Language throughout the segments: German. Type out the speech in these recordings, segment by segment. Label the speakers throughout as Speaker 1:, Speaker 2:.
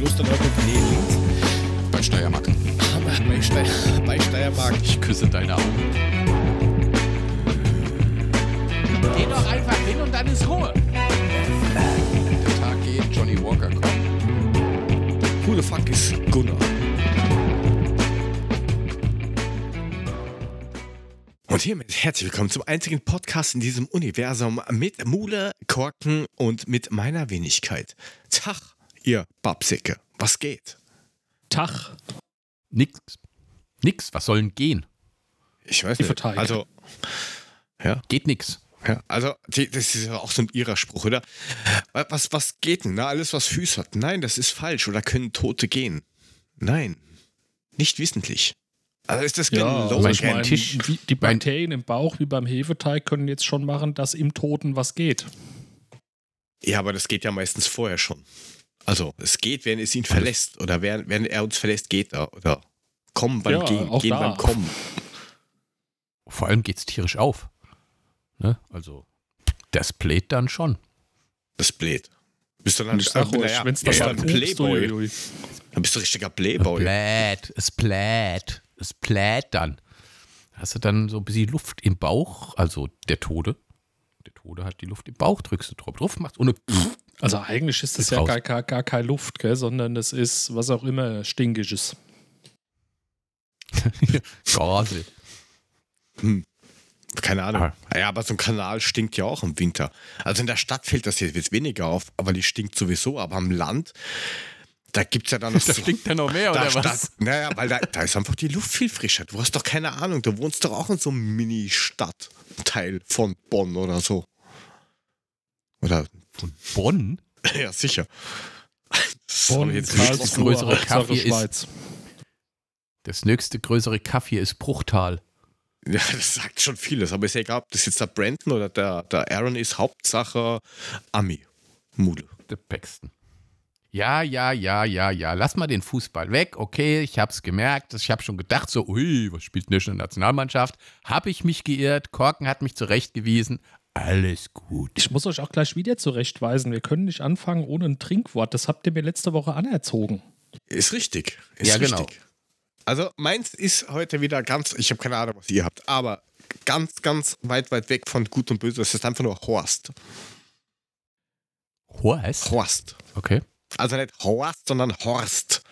Speaker 1: Lust an eure Venedig?
Speaker 2: Bei Steiermark.
Speaker 1: Bei, Steier, bei Steiermark.
Speaker 2: Ich küsse deine Augen.
Speaker 3: Geh doch einfach hin und dann ist Ruhe.
Speaker 2: Der Tag geht, Johnny Walker kommt.
Speaker 1: Who the fuck is Gunnar? Und hiermit herzlich willkommen zum einzigen Podcast in diesem Universum mit Mule, Korken und mit meiner Wenigkeit. Tag, ihr Babsicke. Was geht?
Speaker 3: Tag.
Speaker 2: Nix. Nix. Was soll denn gehen?
Speaker 1: Ich weiß nicht. Also, ja,
Speaker 2: Geht nix.
Speaker 1: ja, also, die, das ist ja auch so ein ihrer Spruch, oder? Was, was geht denn? Na, alles, was Füße hat. Nein, das ist falsch. Oder können Tote gehen? Nein, nicht wissentlich. Also ist das
Speaker 3: Ja,
Speaker 1: gelogen?
Speaker 3: also ich
Speaker 2: mein Tisch-
Speaker 3: die Bakterien im Bauch wie beim Hefeteig können jetzt schon machen, dass im Toten was geht.
Speaker 1: Ja, aber das geht ja meistens vorher schon. Also, es geht, wenn es ihn verlässt. Oder während, während er uns verlässt, geht er. Oder kommen beim
Speaker 3: Ja,
Speaker 1: Gehen, gehen
Speaker 3: da.
Speaker 1: beim Kommen.
Speaker 2: Vor allem geht's tierisch auf. Ne? Also, das bläht dann schon.
Speaker 1: Das blöd. Bist du dann, äh,
Speaker 3: euch,
Speaker 1: naja,
Speaker 3: wenn es
Speaker 1: bist
Speaker 3: dann
Speaker 1: ein
Speaker 3: pupst,
Speaker 1: Playboy.
Speaker 3: uiuiui.
Speaker 1: Dann bist du richtiger
Speaker 2: Es
Speaker 1: Playboy.
Speaker 2: bläht, es bläht, es bläht dann. Hast du dann so ein bisschen Luft im Bauch, also der Tode. Der Tode hat die Luft im Bauch, drückst du drauf, drauf machst ohne.
Speaker 3: Also eigentlich ist das
Speaker 2: Ist
Speaker 3: ja gar, gar, gar keine Luft, gell, sondern das ist was auch immer Stinkiges.
Speaker 2: Gase.
Speaker 1: Keine Ahnung.
Speaker 2: Ah.
Speaker 1: Ja, aber so ein Kanal stinkt ja auch im Winter. Also in der Stadt fällt das jetzt weniger auf, aber die stinkt sowieso. Aber am Land, da gibt es ja dann noch
Speaker 2: Das
Speaker 1: so-
Speaker 2: stinkt ja noch mehr,
Speaker 1: da
Speaker 2: oder
Speaker 1: Stadt,
Speaker 2: was?
Speaker 1: Naja, weil da, da ist einfach die Luft viel frischer. Du hast doch keine Ahnung. Du wohnst doch auch in so einem Mini-Stadtteil von Bonn oder so. Oder,
Speaker 2: Von Bonn?
Speaker 1: ja, sicher. Das
Speaker 3: Bonn,
Speaker 1: jetzt
Speaker 2: Karlsruhe, größere Kaffee ist-
Speaker 3: Schweiz.
Speaker 2: Das nächste größere Kaffee ist Bruchtal.
Speaker 1: Ja, das sagt schon vieles. Aber ist ja egal, ob das jetzt der Brandon oder der, der Aaron ist. Hauptsache Ami. Mule.
Speaker 2: Der Paxton. Ja, ja, ja, ja, ja. Lass mal den Fußball weg. Okay, ich hab's gemerkt. Ich hab schon gedacht, so, ui, was spielt denn der Nationalmannschaft? Hab ich mich geirrt. Korken hat mich zurechtgewiesen. Alles gut.
Speaker 3: Ich muss euch auch gleich wieder zurechtweisen. Wir können nicht anfangen ohne ein Trinkwort. Das habt ihr mir letzte Woche anerzogen.
Speaker 1: Ist richtig. Ist
Speaker 2: Ja,
Speaker 1: richtig.
Speaker 2: genau.
Speaker 1: Also meins ist heute wieder ganz, ich habe keine Ahnung, was ihr habt, aber ganz, ganz weit, weit weg von Gut und Böse. Es ist einfach nur Horst.
Speaker 2: Horst?
Speaker 1: Horst.
Speaker 2: Okay.
Speaker 1: Also nicht Horst, sondern Horst.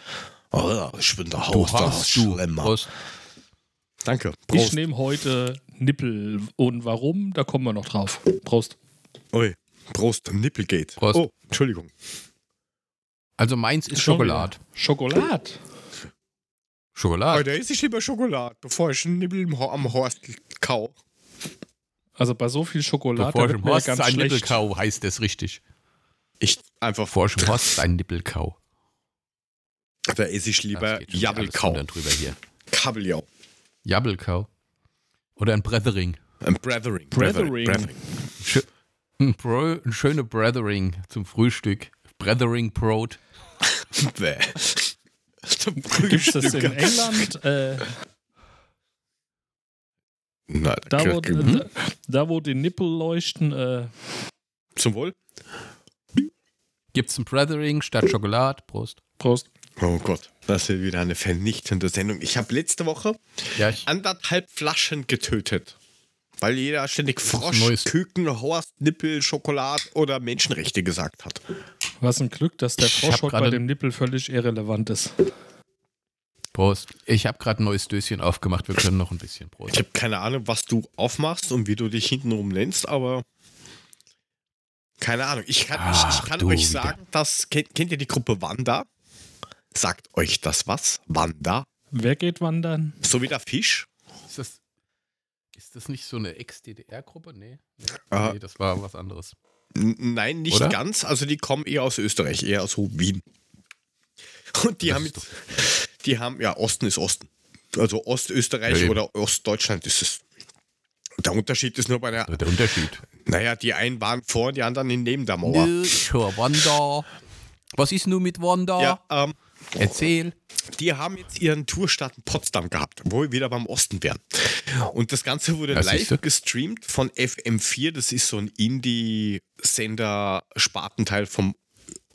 Speaker 1: Oh, ich bin der
Speaker 2: Du
Speaker 1: Horst, der
Speaker 2: hast du. Prost.
Speaker 1: Danke.
Speaker 3: Ich
Speaker 1: Prost.
Speaker 3: nehme heute Nippel. Und warum? Da kommen wir noch drauf. Prost.
Speaker 1: Ui. Prost. Nippelgate.
Speaker 2: Prost.
Speaker 1: Oh, Entschuldigung.
Speaker 2: Also meins ist
Speaker 3: Schon
Speaker 2: Schokolade.
Speaker 3: Schokolade.
Speaker 2: Schokolade.
Speaker 1: Heute esse ich lieber Schokolade, bevor ich einen Nippel am Horst kau.
Speaker 3: Also bei so viel Schokolade
Speaker 2: Bevor ich
Speaker 3: wird mir
Speaker 2: Horst
Speaker 3: ganz
Speaker 2: ein
Speaker 3: schlecht.
Speaker 2: Nippelkau heißt das richtig.
Speaker 1: Ich einfach
Speaker 2: im Horst ein Nippelkau.
Speaker 1: Da esse ich lieber Jabbelkau.
Speaker 2: drüber hier.
Speaker 1: Kabeljau.
Speaker 2: Jabbelkau. Oder ein Brethering.
Speaker 1: Ein Brethering.
Speaker 3: Brethering.
Speaker 2: Schö ein, Bro ein schöne Brethering zum Frühstück. Brethering Brot.
Speaker 1: Bäh.
Speaker 3: Gibt es das in England? Äh,
Speaker 1: Na,
Speaker 3: da, wo,
Speaker 1: hm?
Speaker 3: da, da, wo die Nippel leuchten, äh,
Speaker 1: Zum Wohl.
Speaker 2: Gibt's ein Brethering statt Schokolade? Prost.
Speaker 3: Prost.
Speaker 1: Oh Gott, das ist wieder eine vernichtende Sendung. Ich habe letzte Woche
Speaker 2: Ja, ich,
Speaker 1: anderthalb Flaschen getötet. Weil jeder ständig Frosch,
Speaker 2: Neues.
Speaker 1: Küken, Horst, Nippel, Schokolade oder Menschenrechte gesagt hat.
Speaker 3: Was ein Glück, dass der
Speaker 2: Ich
Speaker 3: Frosch heute bei dem Nippel völlig irrelevant ist.
Speaker 2: Prost. Ich habe gerade ein neues Döschen aufgemacht. Wir können noch ein bisschen Prost.
Speaker 1: Ich habe keine Ahnung, was du aufmachst und wie du dich hintenrum nennst, aber keine Ahnung. Ich kann, ich,
Speaker 2: Ach,
Speaker 1: ich kann
Speaker 2: du
Speaker 1: euch
Speaker 2: wieder.
Speaker 1: sagen, dass, kennt, kennt ihr die Gruppe Wanda? Sagt euch das was? Wanda?
Speaker 3: Wer geht wandern?
Speaker 1: So wie der Fisch?
Speaker 2: Ist das, ist das nicht so eine Ex-DDR-Gruppe? Nee.
Speaker 1: Äh,
Speaker 2: Nee, das war was anderes.
Speaker 1: Nein, nicht
Speaker 2: Oder?
Speaker 1: ganz. Also die kommen eher aus Österreich, eher aus Wien. Und die
Speaker 2: Das
Speaker 1: haben jetzt, die haben, ja, Osten ist Osten. Also Ostösterreich
Speaker 2: Ja,
Speaker 1: oder Ostdeutschland ist es. Der Unterschied ist nur bei der,
Speaker 2: der Unterschied.
Speaker 1: naja, die einen waren vor, die anderen in neben der Mauer.
Speaker 2: Nö, ich höre Wanda. Was ist nun mit Wanda?
Speaker 1: Ja, ähm,
Speaker 2: Erzähl.
Speaker 1: die haben jetzt ihren Tourstart in Potsdam gehabt, wo wir wieder beim Osten wären. Und das Ganze wurde
Speaker 2: Ja,
Speaker 1: live gestreamt von FM4. Das ist so ein Indie-Sender-Spartenteil vom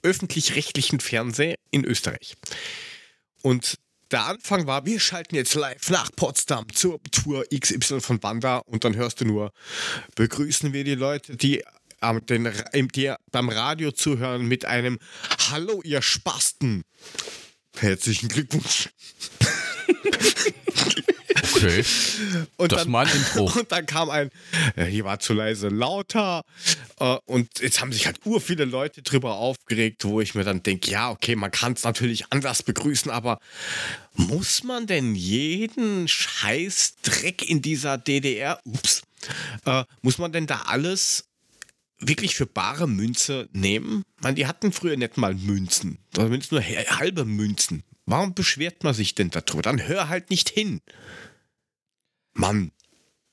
Speaker 1: öffentlich-rechtlichen Fernsehen in Österreich. Und der Anfang war, wir schalten jetzt live nach Potsdam zur Tour XY von Wanda und dann hörst du nur, begrüßen wir die Leute, die, den, die beim Radio zuhören mit einem Hallo, ihr Spasten. Herzlichen Glückwunsch.
Speaker 2: Okay.
Speaker 1: Und
Speaker 2: Das
Speaker 1: dann,
Speaker 2: mal ein Intro.
Speaker 1: Und dann kam ein, ja, hier war zu leise, lauter. Äh, und jetzt haben sich halt ur viele Leute drüber aufgeregt, wo ich mir dann denke, ja, okay, man kann es natürlich anders begrüßen, aber muss man denn jeden scheiß Dreck in dieser DDR, ups, äh, muss man denn da alles wirklich für bare Münze nehmen? Ich meine, die hatten früher nicht mal Münzen, zumindest nur halbe Münzen. Warum beschwert man sich denn darüber? Dann hör halt nicht hin. Mann.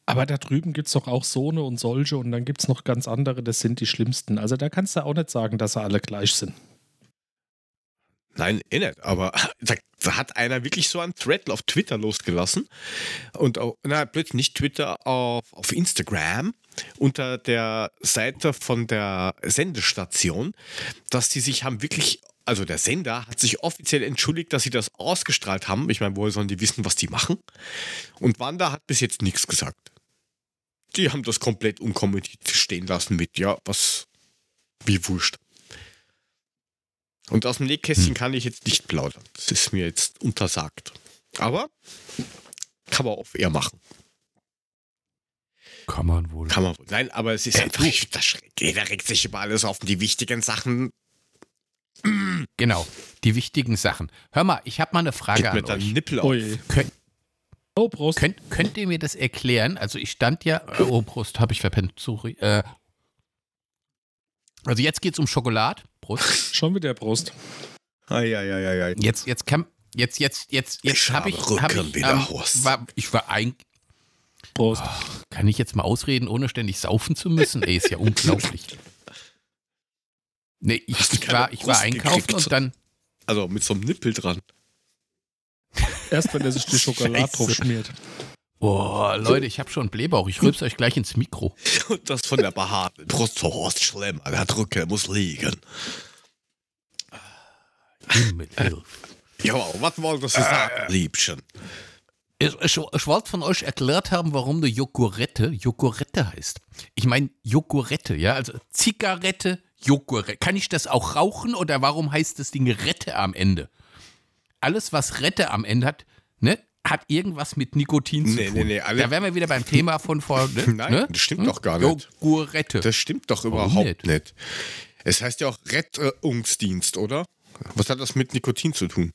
Speaker 3: Aber da drüben gibt es doch auch so eine und solche und dann gibt es noch ganz andere, das sind die schlimmsten. Also da kannst du auch nicht sagen, dass sie alle gleich sind.
Speaker 1: Nein, eh nicht, aber da, da hat einer wirklich so einen Thread auf Twitter losgelassen und auch, na, plötzlich nicht Twitter, auf, auf Instagram unter der Seite von der Sendestation, dass die sich haben wirklich, also der Sender hat sich offiziell entschuldigt, dass sie das ausgestrahlt haben. Ich meine, woher sollen die wissen, was die machen? Und Wanda hat bis jetzt nichts gesagt. Die haben das komplett unkommentiert stehen lassen mit, ja, was, wie wurscht. Und aus dem Nähkästchen kann ich jetzt nicht plaudern. Das ist mir jetzt untersagt. Aber kann man auf eher machen.
Speaker 2: Kann man wohl.
Speaker 1: Kann man wohl. Nein, aber es ist
Speaker 2: Äh,
Speaker 1: einfach, ich, das, jeder regt sich über alles auf. Und die wichtigen Sachen
Speaker 2: Genau, die wichtigen Sachen. Hör mal, ich habe mal eine Frage
Speaker 1: geht mir
Speaker 2: an
Speaker 1: dann
Speaker 2: euch.
Speaker 1: Nippel auf.
Speaker 2: Könnt,
Speaker 3: Oh, Prost.
Speaker 2: könnt, könnt ihr mir das erklären? Also ich stand ja, äh, oh Prost, habe ich verpennt, sorry. Äh, also jetzt geht es um Schokolade. Prost.
Speaker 3: Schon wieder Prost.
Speaker 1: Ai, ai, ai, ai.
Speaker 2: Jetzt, jetzt kann, jetzt, jetzt, jetzt, jetzt
Speaker 1: Ich
Speaker 2: habe ich,
Speaker 1: habe
Speaker 2: hab
Speaker 1: Rücken
Speaker 2: ich,
Speaker 1: wieder,
Speaker 2: ähm,
Speaker 1: Horst.
Speaker 2: war, ich war ein,
Speaker 3: Prost.
Speaker 2: kann ich jetzt mal ausreden, ohne ständig saufen zu müssen? Ey, ist ja unglaublich. Nee, ich, ich war, ich war
Speaker 1: Brust
Speaker 2: einkaufen
Speaker 1: gekriegt?
Speaker 2: und dann,
Speaker 1: Also mit so einem Nippel dran.
Speaker 3: Erst wenn er sich die Schokolade drauf schmiert.
Speaker 2: Boah, Leute, ich habe schon Blähbauch, ich rülpse euch gleich ins Mikro.
Speaker 1: Und das von der behaarten Brust so Horst schlimm. Der Drücke muss liegen.
Speaker 2: Himmel, Hilfe.
Speaker 1: Ja, was wollen das sagen, Liebchen?
Speaker 2: Ich, ich, ich wollte von euch erklärt haben, warum eine Joghurette Joghurette heißt. Ich meine Joghurette, ja, also Zigarette, Joghurette. Kann ich das auch rauchen oder warum heißt das Ding Rette am Ende? Alles, was Rette am Ende hat, ne, hat irgendwas mit Nikotin zu
Speaker 1: Nee,
Speaker 2: tun.
Speaker 1: nee, nee, alle-
Speaker 2: da wären wir wieder beim Thema von vor. Ne?
Speaker 1: Nein,
Speaker 2: ne?
Speaker 1: das stimmt doch gar nicht.
Speaker 2: Joghurette.
Speaker 1: Das stimmt doch
Speaker 2: Warum
Speaker 1: überhaupt
Speaker 2: nicht?
Speaker 1: nicht? Es heißt ja auch Rettungsdienst, oder? Was hat das mit Nikotin zu tun?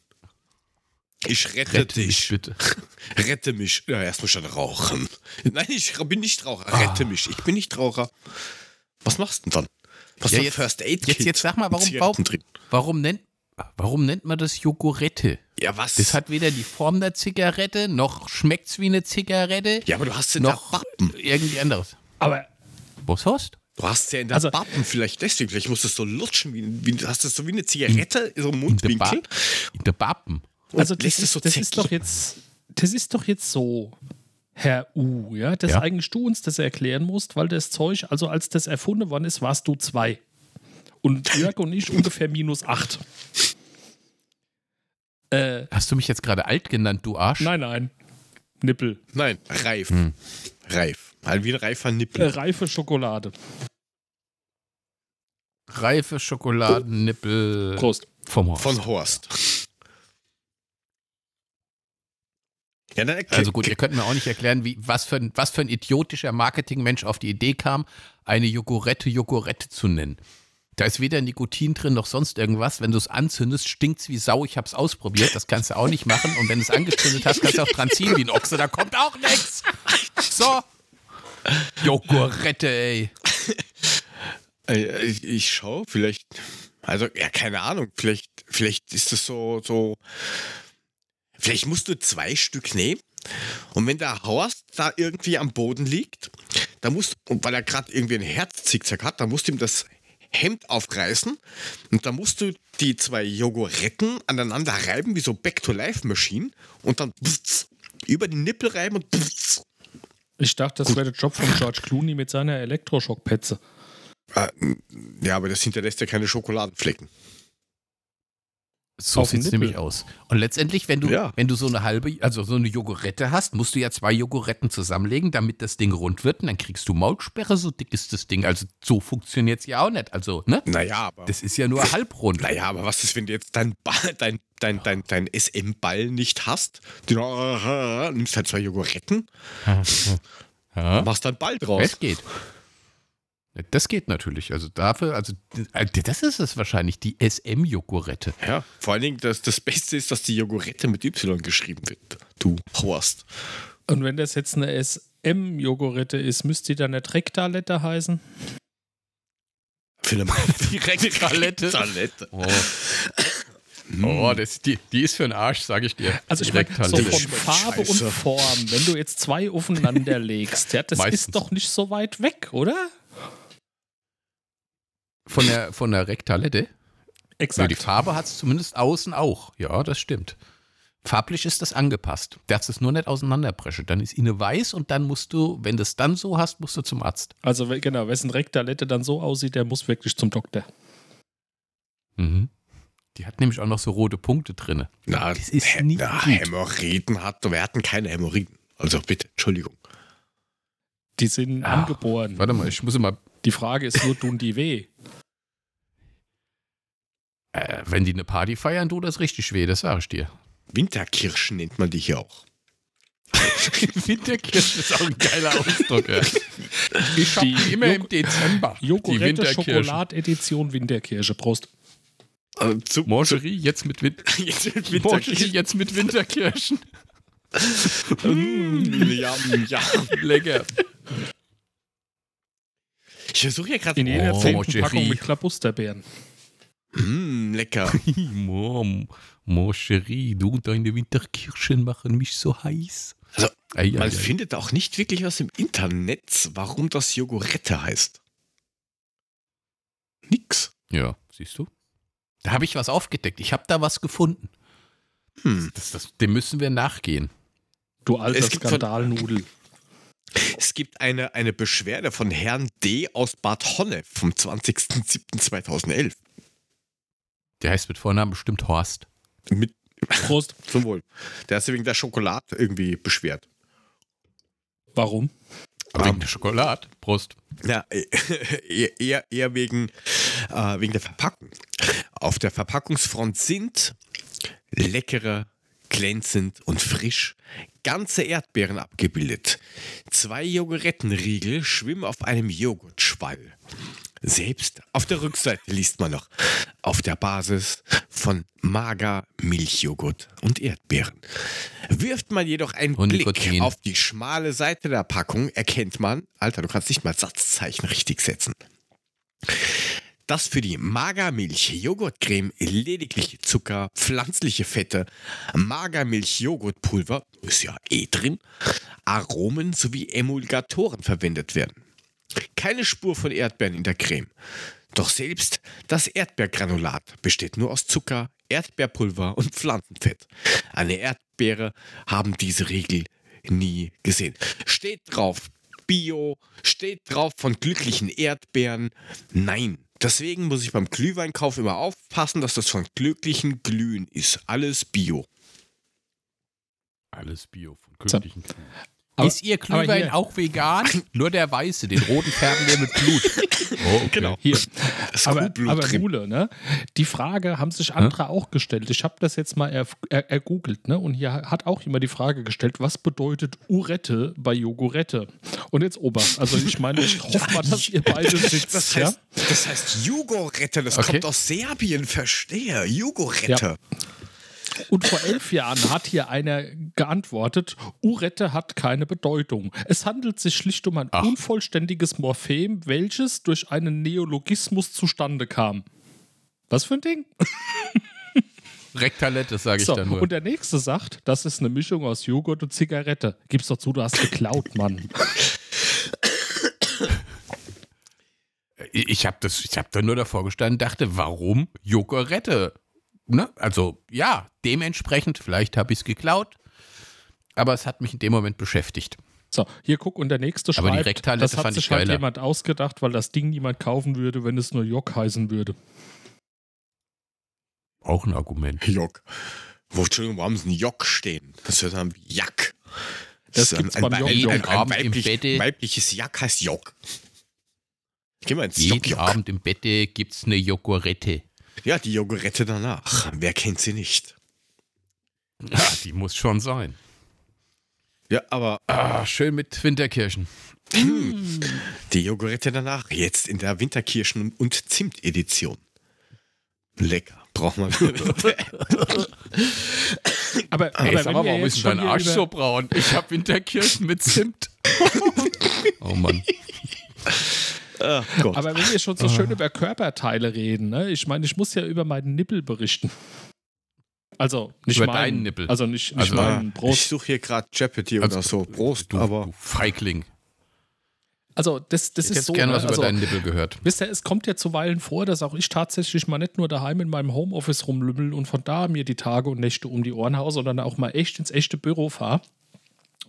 Speaker 1: Ich rette,
Speaker 2: Rette mich
Speaker 1: dich.
Speaker 2: bitte.
Speaker 1: Rette mich. Ja, erst muss ich dann rauchen. Nein, ich bin nicht Raucher. Rette mich. Ich bin nicht Raucher. Was machst du denn dann? Was
Speaker 2: Ja,
Speaker 1: ist
Speaker 2: jetzt-
Speaker 1: First Aid
Speaker 2: Jetzt,
Speaker 1: Kit
Speaker 2: jetzt sag mal, warum, warum, warum, nennt, warum nennt man das Joghurette?
Speaker 1: Ja, was?
Speaker 2: Das hat weder die Form der Zigarette, noch schmeckt's wie eine Zigarette,
Speaker 1: ja, aber du hast ja in
Speaker 2: noch
Speaker 1: der Wappen.
Speaker 2: irgendwie anderes.
Speaker 3: Aber
Speaker 2: Was hast
Speaker 1: Du hast ja in der
Speaker 3: Also-
Speaker 1: Wappen vielleicht deswegen. Vielleicht musst du es so lutschen. Wie, wie, hast du es so wie eine Zigarette, so im
Speaker 2: in der, ba
Speaker 1: Mundwinkel.
Speaker 2: in der Bappen?
Speaker 1: und
Speaker 3: also das,
Speaker 1: es
Speaker 3: ist,
Speaker 1: so
Speaker 3: das ist doch jetzt, das ist doch jetzt so, Herr U, ja, dass
Speaker 2: Ja.
Speaker 3: eigentlich du uns das erklären musst, weil das Zeug, also als das erfunden worden ist, warst du zwei. Und Jörg und ich ungefähr minus acht. Äh,
Speaker 2: Hast du mich jetzt gerade alt genannt, du Arsch?
Speaker 3: nein, nein. Nippel.
Speaker 1: Nein, reif.
Speaker 2: Hm.
Speaker 1: Reif. Halt wie ein reifer
Speaker 3: Äh,
Speaker 1: Nippel.
Speaker 3: reife Schokolade.
Speaker 2: Reife Schokoladennippel
Speaker 3: Prost.
Speaker 2: vom Horst.
Speaker 1: Von Horst. Ja, dann
Speaker 2: also gut, ihr könnt mir auch nicht erklären, wie, was, für ein, was für ein idiotischer Marketingmensch auf die Idee kam, eine Joghurette Joghurette zu nennen. Da ist weder Nikotin drin noch sonst irgendwas. Wenn du es anzündest, stinkt's wie Sau. Ich hab's ausprobiert. Das kannst du auch nicht machen. Und wenn du es angezündet hast, kannst du auch dran ziehen wie ein Ochse. Da kommt auch nichts. So. Joghurette, ey.
Speaker 1: Äh, ich, ich schau, vielleicht, also ja, keine Ahnung, vielleicht, vielleicht ist das so, so, vielleicht musst du zwei Stück nehmen und wenn der Horst da irgendwie am Boden liegt, dann musst und weil er gerade irgendwie ein Herzzickzack hat, dann musst du ihm das Hemd aufreißen und dann musst du die zwei Joghurtten aneinander reiben wie so Back-to-Life-Maschinen und dann über die Nippel reiben und
Speaker 3: Ich dachte, das wäre der Job von George Clooney mit seiner Elektroschockpetze.
Speaker 1: Äh, ja, aber das hinterlässt ja keine Schokoladenflecken.
Speaker 2: So sieht es nämlich aus. Und letztendlich, wenn du,
Speaker 1: Ja.
Speaker 2: wenn du so eine halbe, also so eine Jogurette hast, musst du ja zwei Joguretten zusammenlegen, damit das Ding rund wird. Und dann kriegst du Maulsperre, so dick ist das Ding. Also so funktioniert es ja auch nicht. Also, ne?
Speaker 1: Naja, aber.
Speaker 2: Das ist ja nur halbrund.
Speaker 1: Naja, aber was ist, wenn du jetzt dein Ball, dein, dein, dein, dein SM-Ball nicht hast? Du nimmst halt zwei Joghurtretten,
Speaker 2: Ja.
Speaker 1: machst dann Ball draus.
Speaker 2: Es geht. Das geht natürlich. Also dafür, also das ist es wahrscheinlich, die SM-Jogurette.
Speaker 1: Ja, vor allen Dingen, das, das Beste ist, dass die Joghurette mit Y geschrieben wird. Du Horst.
Speaker 3: Und wenn das jetzt eine SM-Jogurette ist, müsste die dann eine Trektalette heißen?
Speaker 1: Eine
Speaker 2: Direkt Palette.
Speaker 1: Talette.
Speaker 2: Oh, oh das, die, die ist für den Arsch, sage ich dir.
Speaker 3: Also ich meine, so von Farbe
Speaker 1: scheiße.
Speaker 3: und Form, wenn du jetzt zwei aufeinander legst, ja, das
Speaker 2: Meistens.
Speaker 3: ist doch nicht so weit weg, oder?
Speaker 2: Von der, von der Rektalette? Ja,
Speaker 3: Exakt.
Speaker 2: die Farbe hat es zumindest außen auch. Ja, das stimmt. Farblich ist das angepasst. Darfst es nur nicht auseinanderbrechen. Dann ist inne weiß und dann musst du, wenn du es dann so hast, musst du zum Arzt.
Speaker 3: Also genau, wessen Rektalette dann so aussieht, der muss wirklich zum Doktor.
Speaker 2: Mhm. Die hat nämlich auch noch so rote Punkte drin.
Speaker 1: Na,
Speaker 2: Das ist
Speaker 1: Hä-
Speaker 2: nicht
Speaker 1: na
Speaker 2: gut.
Speaker 1: Hämorrhoiden hat, wir hatten keine Hämorrhoiden. Also bitte, Entschuldigung.
Speaker 3: Die sind
Speaker 2: Ah,
Speaker 3: angeboren.
Speaker 2: Warte mal, ich muss mal,
Speaker 3: Die Frage ist nur, tun die weh?
Speaker 2: Äh, wenn die eine Party feiern, tut das richtig weh, das sage ich dir.
Speaker 1: Winterkirschen nennt man die hier auch.
Speaker 2: Winterkirschen ist auch ein geiler Ausdruck. Ja. Ich habe
Speaker 3: Die
Speaker 2: immer
Speaker 3: Jog-
Speaker 2: im Dezember. Winterkirschen.
Speaker 3: Schokolade-Edition Winterkirsche. Prost.
Speaker 1: Äh, zu,
Speaker 2: Mangerie jetzt mit, Win
Speaker 1: Jetzt mit
Speaker 2: Mangerie
Speaker 1: Winterkirschen.
Speaker 2: jetzt mit Winterkirschen.
Speaker 1: Mm, ja, ja.
Speaker 2: Lecker.
Speaker 1: Ich versuche ja gerade.
Speaker 3: In jeder
Speaker 2: Oh,
Speaker 3: zehnten
Speaker 2: Mangerie.
Speaker 3: Packung mit Klabusterbeeren.
Speaker 1: Mm, lecker.
Speaker 2: Mom, mon Chéri, du und deine Winterkirschen machen mich so heiß.
Speaker 1: Also,
Speaker 2: Ei, ei,
Speaker 1: Man
Speaker 2: ei.
Speaker 1: findet auch nicht wirklich was im Internet, warum das Jogurette heißt. Nix.
Speaker 2: Ja, siehst du? Da habe ich was aufgedeckt. Ich habe da was gefunden.
Speaker 1: Hm.
Speaker 2: Das, das, dem müssen wir nachgehen.
Speaker 3: Du alter
Speaker 1: Es
Speaker 3: Skandalnudel.
Speaker 1: Es gibt eine, eine Beschwerde von Herrn D. aus Bad Honnef vom 20.07.2011.
Speaker 2: Der heißt mit Vornamen bestimmt Horst.
Speaker 1: Mit
Speaker 3: Prost.
Speaker 1: zum Wohl. Der ist wegen der Schokolade irgendwie beschwert.
Speaker 3: Warum?
Speaker 2: Wegen der Schokolade. Prost.
Speaker 1: Ja, eher, eher, eher wegen, äh, wegen der Verpackung. Auf der Verpackungsfront sind leckere, glänzend und frisch ganze Erdbeeren abgebildet. Zwei Joghurttenriegel schwimmen auf einem Joghurtschwall. Selbst auf der Rückseite liest man noch auf der Basis von Mager, Milchjoghurt und Erdbeeren. Wirft man jedoch einen
Speaker 2: Und
Speaker 1: Blick
Speaker 2: Nikotin.
Speaker 1: auf die schmale Seite der Packung, erkennt man, Alter, du kannst nicht mal Satzzeichen richtig setzen, dass für die Magermilch-Joghurtcreme lediglich Zucker, pflanzliche Fette, Magermilch-Joghurtpulver, ist ja eh drin, Aromen sowie Emulgatoren verwendet werden. Keine Spur von Erdbeeren in der Creme. Doch selbst das Erdbeergranulat besteht nur aus Zucker, Erdbeerpulver und Pflanzenfett. Eine Erdbeere haben diese Regel nie gesehen. Steht drauf Bio, steht drauf von glücklichen Erdbeeren. Nein. Deswegen muss ich beim Glühweinkauf immer aufpassen, dass das von glücklichen Glühen ist. Alles Bio.
Speaker 2: Alles Bio von glücklichen Kühen.
Speaker 3: Aber-
Speaker 2: Ist Ihr Glühwein auch vegan? Nur der weiße, den roten färben wir mit Blut. Oh, okay.
Speaker 1: Genau.
Speaker 3: Hier.
Speaker 1: Das
Speaker 3: Aber, aber. Mule, ne? Die Frage haben sich andere auch gestellt. Ich habe das jetzt mal er, er, ergoogelt, ne? Und hier hat auch jemand die Frage gestellt, was bedeutet Urette bei Jogurette? Und jetzt Obacht. Also ich meine, ich hoffe mal, dass ihr beide sitzt.
Speaker 1: Das
Speaker 3: ja?
Speaker 1: heißt, das heißt Jugorette, das
Speaker 2: Okay.
Speaker 1: kommt aus Serbien, verstehe. Jugorette.
Speaker 3: Und vor elf Jahren hat hier einer geantwortet, Urette hat keine Bedeutung. Es handelt sich schlicht um ein
Speaker 2: Ach.
Speaker 3: unvollständiges Morphem, welches durch einen Neologismus zustande kam. Was für ein Ding?
Speaker 2: Rektalette, sage ich
Speaker 3: So,
Speaker 2: dann nur.
Speaker 3: und der nächste sagt, das ist eine Mischung aus Joghurt und Zigarette. Gib's doch zu, du hast geklaut, Mann.
Speaker 2: Ich habe hab da nur davor gestanden, dachte, warum Jogurette? Ne? Also ja, dementsprechend, vielleicht habe ich es geklaut, aber es hat mich in dem Moment beschäftigt.
Speaker 3: So, hier guck und der nächste
Speaker 2: Aber die
Speaker 3: schreibt,
Speaker 2: Rektalette
Speaker 3: das hat
Speaker 2: fand
Speaker 3: sich
Speaker 2: ich
Speaker 3: halt jemand ausgedacht, weil das Ding niemand kaufen würde, wenn es nur Jock heißen würde.
Speaker 2: Auch ein Argument.
Speaker 1: Jock. Wo, Entschuldigung, haben sie einen Jock stehen? Das hört wie Jack.
Speaker 3: Das
Speaker 1: ist
Speaker 3: gibt's
Speaker 1: ein,
Speaker 3: beim
Speaker 1: ein,
Speaker 3: Jock-
Speaker 1: ein,
Speaker 2: Jock.
Speaker 1: ein, ein
Speaker 2: Abend im
Speaker 1: weiblich,
Speaker 2: Bette.
Speaker 1: weibliches Jack heißt Jock. Geh mal ins
Speaker 2: Jeden
Speaker 1: Jock, Jock.
Speaker 2: Abend im Bette gibt's eine Jogurette.
Speaker 1: Ja, die Jogurette danach. Wer kennt sie nicht?
Speaker 2: Ja, die muss schon sein.
Speaker 1: Ja, aber
Speaker 2: Ah, schön mit Winterkirschen.
Speaker 1: die Jogurette danach, jetzt in der Winterkirschen- und Zimt-Edition. Lecker. Braucht man.
Speaker 3: Aber, aber
Speaker 2: sag
Speaker 3: wenn
Speaker 2: warum ist dein Arsch so braun? Ich hab Winterkirschen mit Zimt. oh Mann.
Speaker 1: Gott.
Speaker 3: Aber wenn wir schon so schön über Körperteile reden, ne? ich meine, ich muss ja über meinen Nippel berichten. Also nicht
Speaker 2: Über
Speaker 3: meinen
Speaker 2: deinen Nippel.
Speaker 3: Also nicht, nicht
Speaker 2: Also,
Speaker 3: meinen
Speaker 1: ich
Speaker 3: Brust.
Speaker 1: suche hier gerade Jeopardy
Speaker 2: Also,
Speaker 1: oder so. Prost,
Speaker 2: Du,
Speaker 1: aber
Speaker 2: du Feigling.
Speaker 3: Also das, das
Speaker 2: Ich
Speaker 3: ist
Speaker 2: hätte
Speaker 3: so.
Speaker 2: gerne
Speaker 3: ne?
Speaker 2: was über
Speaker 3: also,
Speaker 2: deinen Nippel gehört.
Speaker 3: Wisst ihr, es kommt ja zuweilen vor, dass auch ich tatsächlich mal nicht nur daheim in meinem Homeoffice rumlümmel und von da mir die Tage und Nächte um die Ohren haue, sondern auch mal echt ins echte Büro fahre.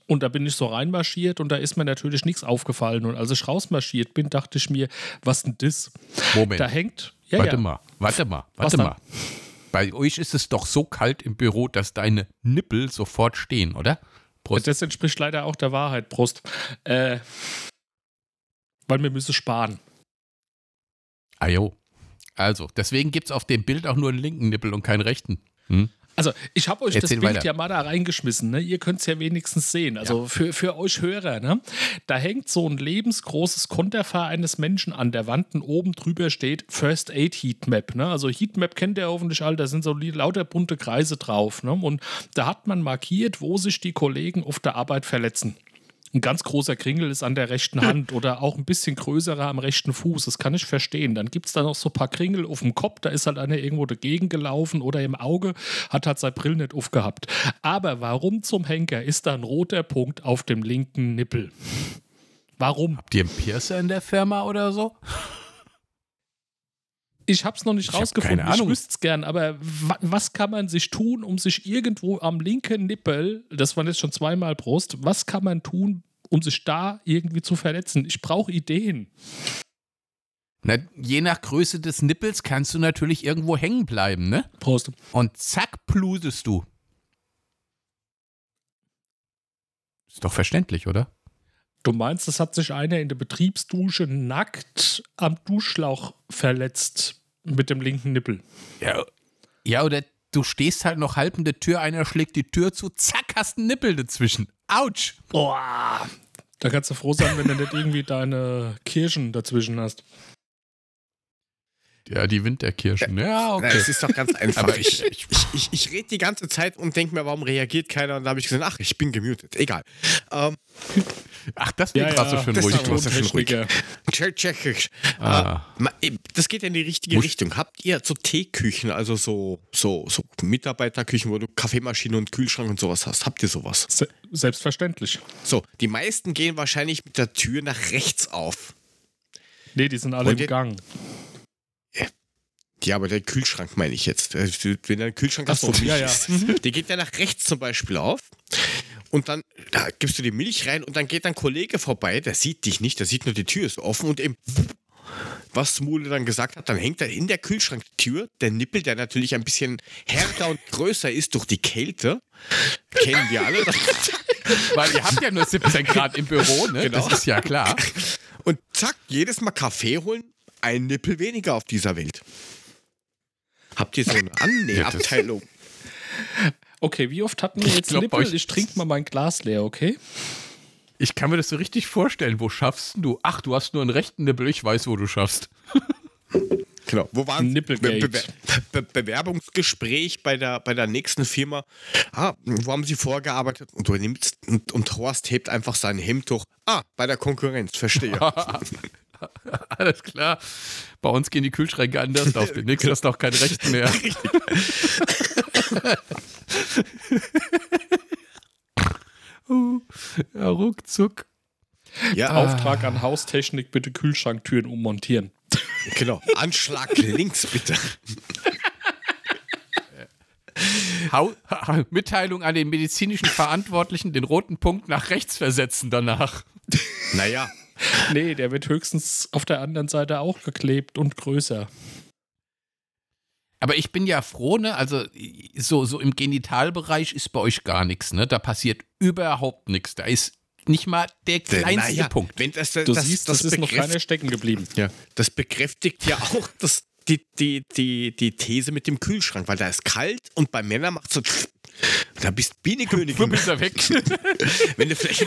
Speaker 3: Und da bin ich so reinmarschiert und da ist mir natürlich nichts aufgefallen. Und als ich rausmarschiert bin, dachte ich mir, was denn das?
Speaker 2: Moment.
Speaker 3: Da hängt. Ja,
Speaker 2: warte
Speaker 3: ja.
Speaker 2: mal, warte mal,
Speaker 3: Was
Speaker 2: warte
Speaker 3: dann?
Speaker 2: mal. Bei euch ist es doch so kalt im Büro, dass deine Nippel sofort stehen, oder? Prost.
Speaker 3: Das entspricht leider auch der Wahrheit, Prost. Äh, weil wir müssen sparen.
Speaker 2: Ah jo. Also, deswegen gibt es auf dem Bild auch nur einen linken Nippel und keinen rechten. Hm?
Speaker 3: Also, ich habe euch
Speaker 2: Erzähl
Speaker 3: das Bild
Speaker 2: weiter.
Speaker 3: ja mal da reingeschmissen. Ne? Ihr könnt es ja wenigstens sehen. Also für, für euch Hörer, ne? da hängt so ein lebensgroßes Konterfei eines Menschen an der Wand und oben drüber steht First Aid Heatmap. Ne? Also Heatmap kennt ihr hoffentlich alle, da sind so lauter bunte Kreise drauf. Ne? Und da hat man markiert, wo sich die Kollegen auf der Arbeit verletzen. Ein ganz großer Kringel ist an der rechten Hand oder auch ein bisschen größerer am rechten Fuß. Das kann ich verstehen. Dann gibt es da noch so ein paar Kringel auf dem Kopf. Da ist halt einer irgendwo dagegen gelaufen oder im Auge, hat halt sein Brill nicht aufgehabt. Aber warum zum Henker ist da ein roter Punkt auf dem linken Nippel? Warum?
Speaker 2: Habt ihr einen Piercer in der Firma oder so?
Speaker 3: Ich habe es noch nicht
Speaker 2: Ich
Speaker 3: rausgefunden.
Speaker 2: keine
Speaker 3: Ich
Speaker 2: Ahnung.
Speaker 3: wüsste es gern, aber wa was kann man sich tun, um sich irgendwo am linken Nippel, das waren jetzt schon zweimal Brust, was kann man tun, um sich da irgendwie zu verletzen? Ich brauche Ideen.
Speaker 2: Na, je nach Größe des Nippels kannst du natürlich irgendwo hängen bleiben, ne?
Speaker 3: Prost.
Speaker 2: Und zack, blutest du. Ist doch verständlich, oder?
Speaker 3: Du meinst, es hat sich einer in der Betriebsdusche nackt am Duschschlauch verletzt mit dem linken Nippel?
Speaker 2: Ja, ja oder du stehst halt noch halb in der Tür, einer schlägt die Tür zu, zack, hast einen Nippel dazwischen. Autsch!
Speaker 3: Boah. Da kannst du froh sein, wenn du nicht irgendwie deine Kirschen dazwischen hast.
Speaker 2: Ja, die Winterkirschen. Ja,
Speaker 1: Na,
Speaker 2: okay.
Speaker 1: es ist doch ganz einfach.
Speaker 2: Aber
Speaker 1: ich
Speaker 2: ich-
Speaker 1: ich, ich, rede die ganze Zeit und denke mir, warum reagiert keiner? Und da habe ich gesagt, ach, ich bin gemutet. Egal. Ähm,
Speaker 2: Ach, das ja, warst du schon
Speaker 1: das
Speaker 2: ruhig.
Speaker 1: ist
Speaker 2: los.
Speaker 1: schon ruhig. Check, check, check.
Speaker 2: Ah.
Speaker 1: Äh, das geht ja in die richtige
Speaker 2: Muss-
Speaker 1: Richtung. Habt ihr so Teeküchen, also so, so, so Mitarbeiterküchen, wo du Kaffeemaschine und Kühlschrank und sowas hast? Habt ihr sowas?
Speaker 3: Se selbstverständlich.
Speaker 1: So, die meisten gehen wahrscheinlich mit der Tür nach rechts auf.
Speaker 3: Nee, die sind alle
Speaker 1: Und
Speaker 3: im Gang.
Speaker 1: Ja, aber der Kühlschrank meine ich jetzt. Äh, Wenn der Kühlschrank hast,
Speaker 3: so, ja, ja.
Speaker 1: ist, der geht ja nach rechts zum Beispiel auf. Und dann da gibst du die Milch rein und dann geht ein Kollege vorbei, der sieht dich nicht, der sieht nur die Tür ist offen und eben, was Mule dann gesagt hat, dann hängt da in der Kühlschranktür der Nippel, der natürlich ein bisschen härter und größer ist durch die Kälte. Kennen wir alle.
Speaker 2: Weil ihr habt ja nur 17 Grad im Büro, ne?
Speaker 1: Genau.
Speaker 2: Das ist ja klar.
Speaker 1: Und zack, jedes Mal Kaffee holen, ein Nippel weniger auf dieser Welt. Habt ihr so eine Annähabteilung?
Speaker 3: Okay, wie oft hatten wir jetzt
Speaker 2: glaub,
Speaker 3: Nippel? Ich trinke mal mein Glas leer, okay?
Speaker 2: Ich kann mir das so richtig vorstellen. Wo schaffst du? Ach, du hast nur einen rechten Nippel. Ich weiß, wo du schaffst.
Speaker 1: Genau. Wo waren
Speaker 3: Nippelgate.
Speaker 1: Be Be Be Bewerbungsgespräch bei der, bei der nächsten Firma? Ah, wo haben Sie vorgearbeitet? Und du nimmst und, und Horst hebt einfach sein Hemd hoch. Ah, bei der Konkurrenz, verstehe.
Speaker 2: Alles klar. Bei uns gehen die Kühlschränke anders auf. Demnächst hast du auch keinen rechten mehr. Uh, ja, ruckzuck.
Speaker 1: Ja,
Speaker 3: Auftrag an Haustechnik, bitte Kühlschranktüren ummontieren.
Speaker 1: genau. Anschlag links, bitte.
Speaker 2: Hau ha Mitteilung an den medizinischen Verantwortlichen, den roten Punkt nach rechts versetzen danach.
Speaker 1: Naja,
Speaker 3: Nee, der wird höchstens auf der anderen Seite auch geklebt und größer.
Speaker 2: aber ich bin ja froh, ne? Also so, so im Genitalbereich ist bei euch gar nichts, ne? Da passiert überhaupt nichts. Da ist nicht mal der kleinste
Speaker 1: Naja,
Speaker 2: Punkt.
Speaker 1: Wenn das,
Speaker 3: Du
Speaker 1: das,
Speaker 3: siehst,
Speaker 1: das,
Speaker 3: das, ist noch keiner stecken geblieben.
Speaker 1: Ja, das bekräftigt ja auch das, die, die, die, die These mit dem Kühlschrank, weil da ist kalt und bei Männern macht so. Da bist Bienekönigin.
Speaker 2: Fünf ist er weg.
Speaker 1: Wenn du vielleicht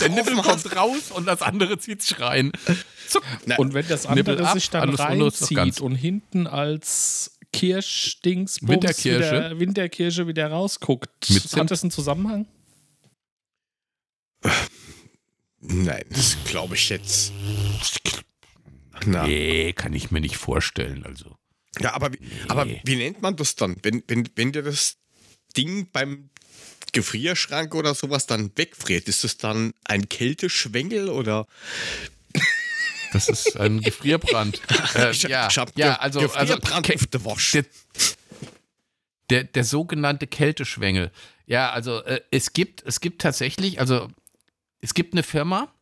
Speaker 2: der Nippel kommt raus und das andere zieht sich rein. Zuck.
Speaker 1: Na,
Speaker 3: Und wenn das
Speaker 2: Nippel
Speaker 3: andere
Speaker 2: ab,
Speaker 3: sich dann
Speaker 2: ganz.
Speaker 3: reinzieht und hinten als Kirschdings
Speaker 2: Winterkirsche.
Speaker 3: wieder, Winterkirsche wieder rausguckt,
Speaker 2: Mit
Speaker 3: hat das einen Zusammenhang?
Speaker 1: nein, das glaube ich jetzt. Na.
Speaker 2: Nee, kann ich mir nicht vorstellen. Also.
Speaker 1: Ja, aber, wie, aber
Speaker 2: Nee.
Speaker 1: wie nennt man das dann? Wenn, wenn, wenn dir das Ding beim Gefrierschrank oder sowas dann wegfriert, ist das dann ein Kälteschwengel oder?
Speaker 2: Das ist ein Gefrierbrand. äh,
Speaker 1: Ich-
Speaker 2: ja,
Speaker 1: ich hab
Speaker 2: ja, also, also
Speaker 1: Gefrierbrand
Speaker 2: Ke-
Speaker 1: auf der Wasch.
Speaker 2: der, der, der sogenannte Kälteschwengel. Ja, also äh, es gibt, es gibt tatsächlich, also es gibt eine Firma,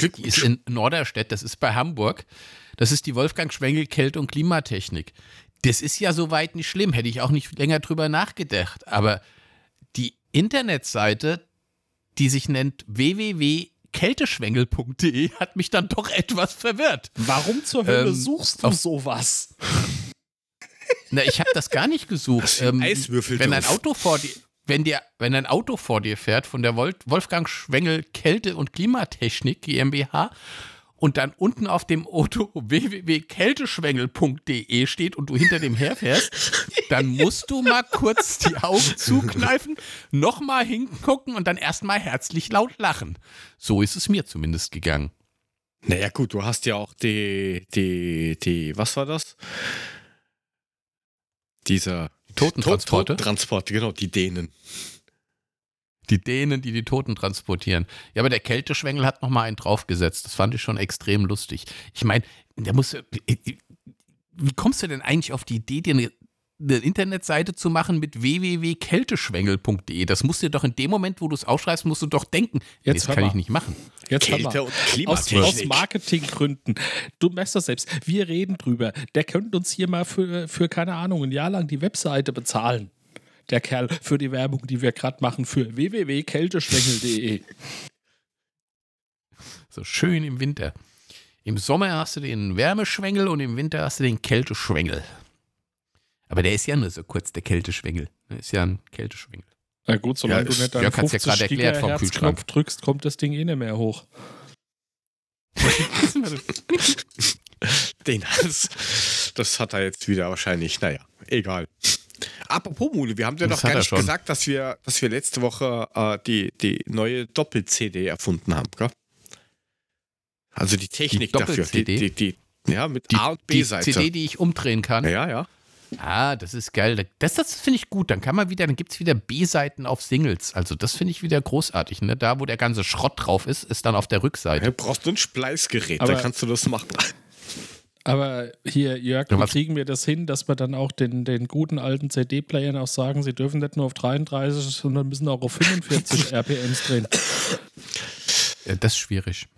Speaker 2: die ist in Norderstedt, das ist bei Hamburg. Das ist die Wolfgang Schwengel Kälte- und Klimatechnik. Das ist ja soweit nicht schlimm, hätte ich auch nicht länger drüber nachgedacht. Aber die Internetseite, die sich nennt www.kälteschwengel.de, hat mich dann doch etwas verwirrt.
Speaker 3: Warum zur Hölle
Speaker 2: Ähm,
Speaker 3: suchst du sowas?
Speaker 2: Na, ich habe das gar nicht gesucht.
Speaker 1: Ein Eiswürfel
Speaker 2: wenn ein. Auto vor dir, wenn dir, wenn ein Auto vor dir fährt von der Wolf- Wolfgang Schwengel Kälte- und Klimatechnik GmbH und dann unten auf dem Auto www.kälteschwengel.de steht und du hinter dem herfährst, dann musst du mal kurz die Augen zukneifen, nochmal hingucken und dann erstmal herzlich laut lachen. So ist es mir zumindest gegangen.
Speaker 1: Naja, gut, du hast ja auch die, die, die, was war das? Dieser
Speaker 2: Totentransporte?
Speaker 1: Totentransporte, genau, die Dänen.
Speaker 2: Die Dänen, die die Toten transportieren. Ja, aber der Kälteschwengel hat noch mal einen draufgesetzt. Das fand ich schon extrem lustig. Ich meine, der muss. Wie kommst du denn eigentlich auf die Idee, dir eine, eine Internetseite zu machen mit www.kälteschwengel.de? Das musst du dir doch in dem Moment, wo du es aufschreibst, musst du doch denken. Nee,
Speaker 3: Jetzt
Speaker 2: das
Speaker 3: hör
Speaker 2: kann
Speaker 3: mal.
Speaker 2: ich nicht machen.
Speaker 3: Jetzt.
Speaker 1: Kälte und
Speaker 3: Aus, aus. Marketinggründen. Du merkst das selbst. Wir reden drüber. Der könnte uns hier mal für, für, keine Ahnung, ein Jahr lang die Webseite bezahlen. Der Kerl für die Werbung, die wir gerade machen, für www.kälteschwengel.de.
Speaker 2: So schön im Winter. Im Sommer hast du den Wärmeschwengel und im Winter hast du den Kälteschwengel. Aber der ist ja nur so kurz, der Kälteschwengel. Der ist ja ein Kälteschwengel.
Speaker 3: Na gut, solange
Speaker 1: Ja,
Speaker 3: du nicht deinen
Speaker 2: Jörg hat's ja
Speaker 3: 50
Speaker 2: gerade erklärt vom Kühlschrank.
Speaker 3: drückst, kommt das Ding eh nicht mehr hoch.
Speaker 1: Den Hals. Das hat er jetzt wieder wahrscheinlich. Naja, egal. Apropos Mule, wir haben dir
Speaker 2: Das
Speaker 1: doch gar nicht
Speaker 2: schon.
Speaker 1: gesagt, dass wir, dass wir letzte Woche äh, die, die neue Doppel-CD erfunden haben, gell? Also die Technik
Speaker 2: Die
Speaker 1: dafür. Die,
Speaker 2: Doppel-CD?
Speaker 1: die, die, ja, mit
Speaker 2: Die,
Speaker 1: A und
Speaker 2: die
Speaker 1: B-Seite.
Speaker 2: CD, die ich umdrehen kann.
Speaker 1: Ja, ja.
Speaker 2: Ah, das ist geil. Das, das finde ich gut. Dann kann man wieder, dann gibt es wieder B-Seiten auf Singles. Also das finde ich wieder großartig. Ne? Da, wo der ganze Schrott drauf ist, ist dann auf der Rückseite.
Speaker 1: Du brauchst ein Spleißgerät,
Speaker 3: Aber-
Speaker 1: dann kannst du das machen.
Speaker 3: Aber hier, Jörg,
Speaker 2: Ja,
Speaker 3: kriegen wir das hin, dass wir dann auch den, den guten alten CD-Playern auch sagen, sie dürfen nicht nur auf 33, sondern müssen auch auf 45 RPMs drehen.
Speaker 2: Äh, Das ist schwierig.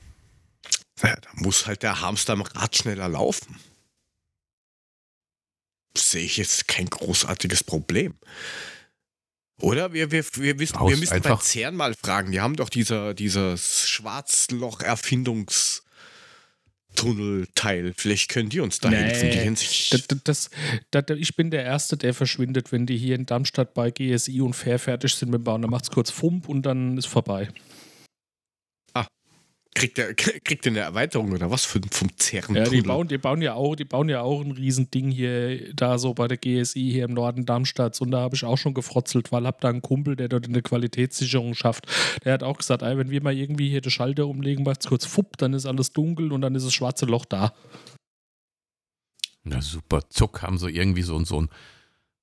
Speaker 1: Ja, da muss halt der Hamster am Rad schneller laufen. Sehe ich jetzt kein großartiges Problem. Oder wir, wir, wir, wissen, wir müssen bei
Speaker 2: einfach-
Speaker 1: CERN mal fragen. Die haben doch dieser, dieses Schwarzloch-Erfindungstunnelteil. Vielleicht können die uns da helfen. Die Hinsicht.
Speaker 3: Das, das, das, das, ich bin der Erste, der verschwindet, wenn die hier in Darmstadt bei GSI und Fair fertig sind mit dem Bauen. Dann macht es kurz Fump und dann ist vorbei.
Speaker 1: Kriegt der, kriegt der eine Erweiterung oder was für, vom CERN?
Speaker 3: Ja, die bauen, die, bauen ja auch, die bauen ja auch ein Riesending hier, da so bei der GSI hier im Norden Darmstadts. Und da habe ich auch schon gefrotzelt, weil hab da einen Kumpel, der dort eine Qualitätssicherung schafft. Der hat auch gesagt, ey, wenn wir mal irgendwie hier den Schalter umlegen, macht es kurz fupp, dann ist alles dunkel und dann ist das schwarze Loch da.
Speaker 2: Na super, Zuck haben sie irgendwie so, so ein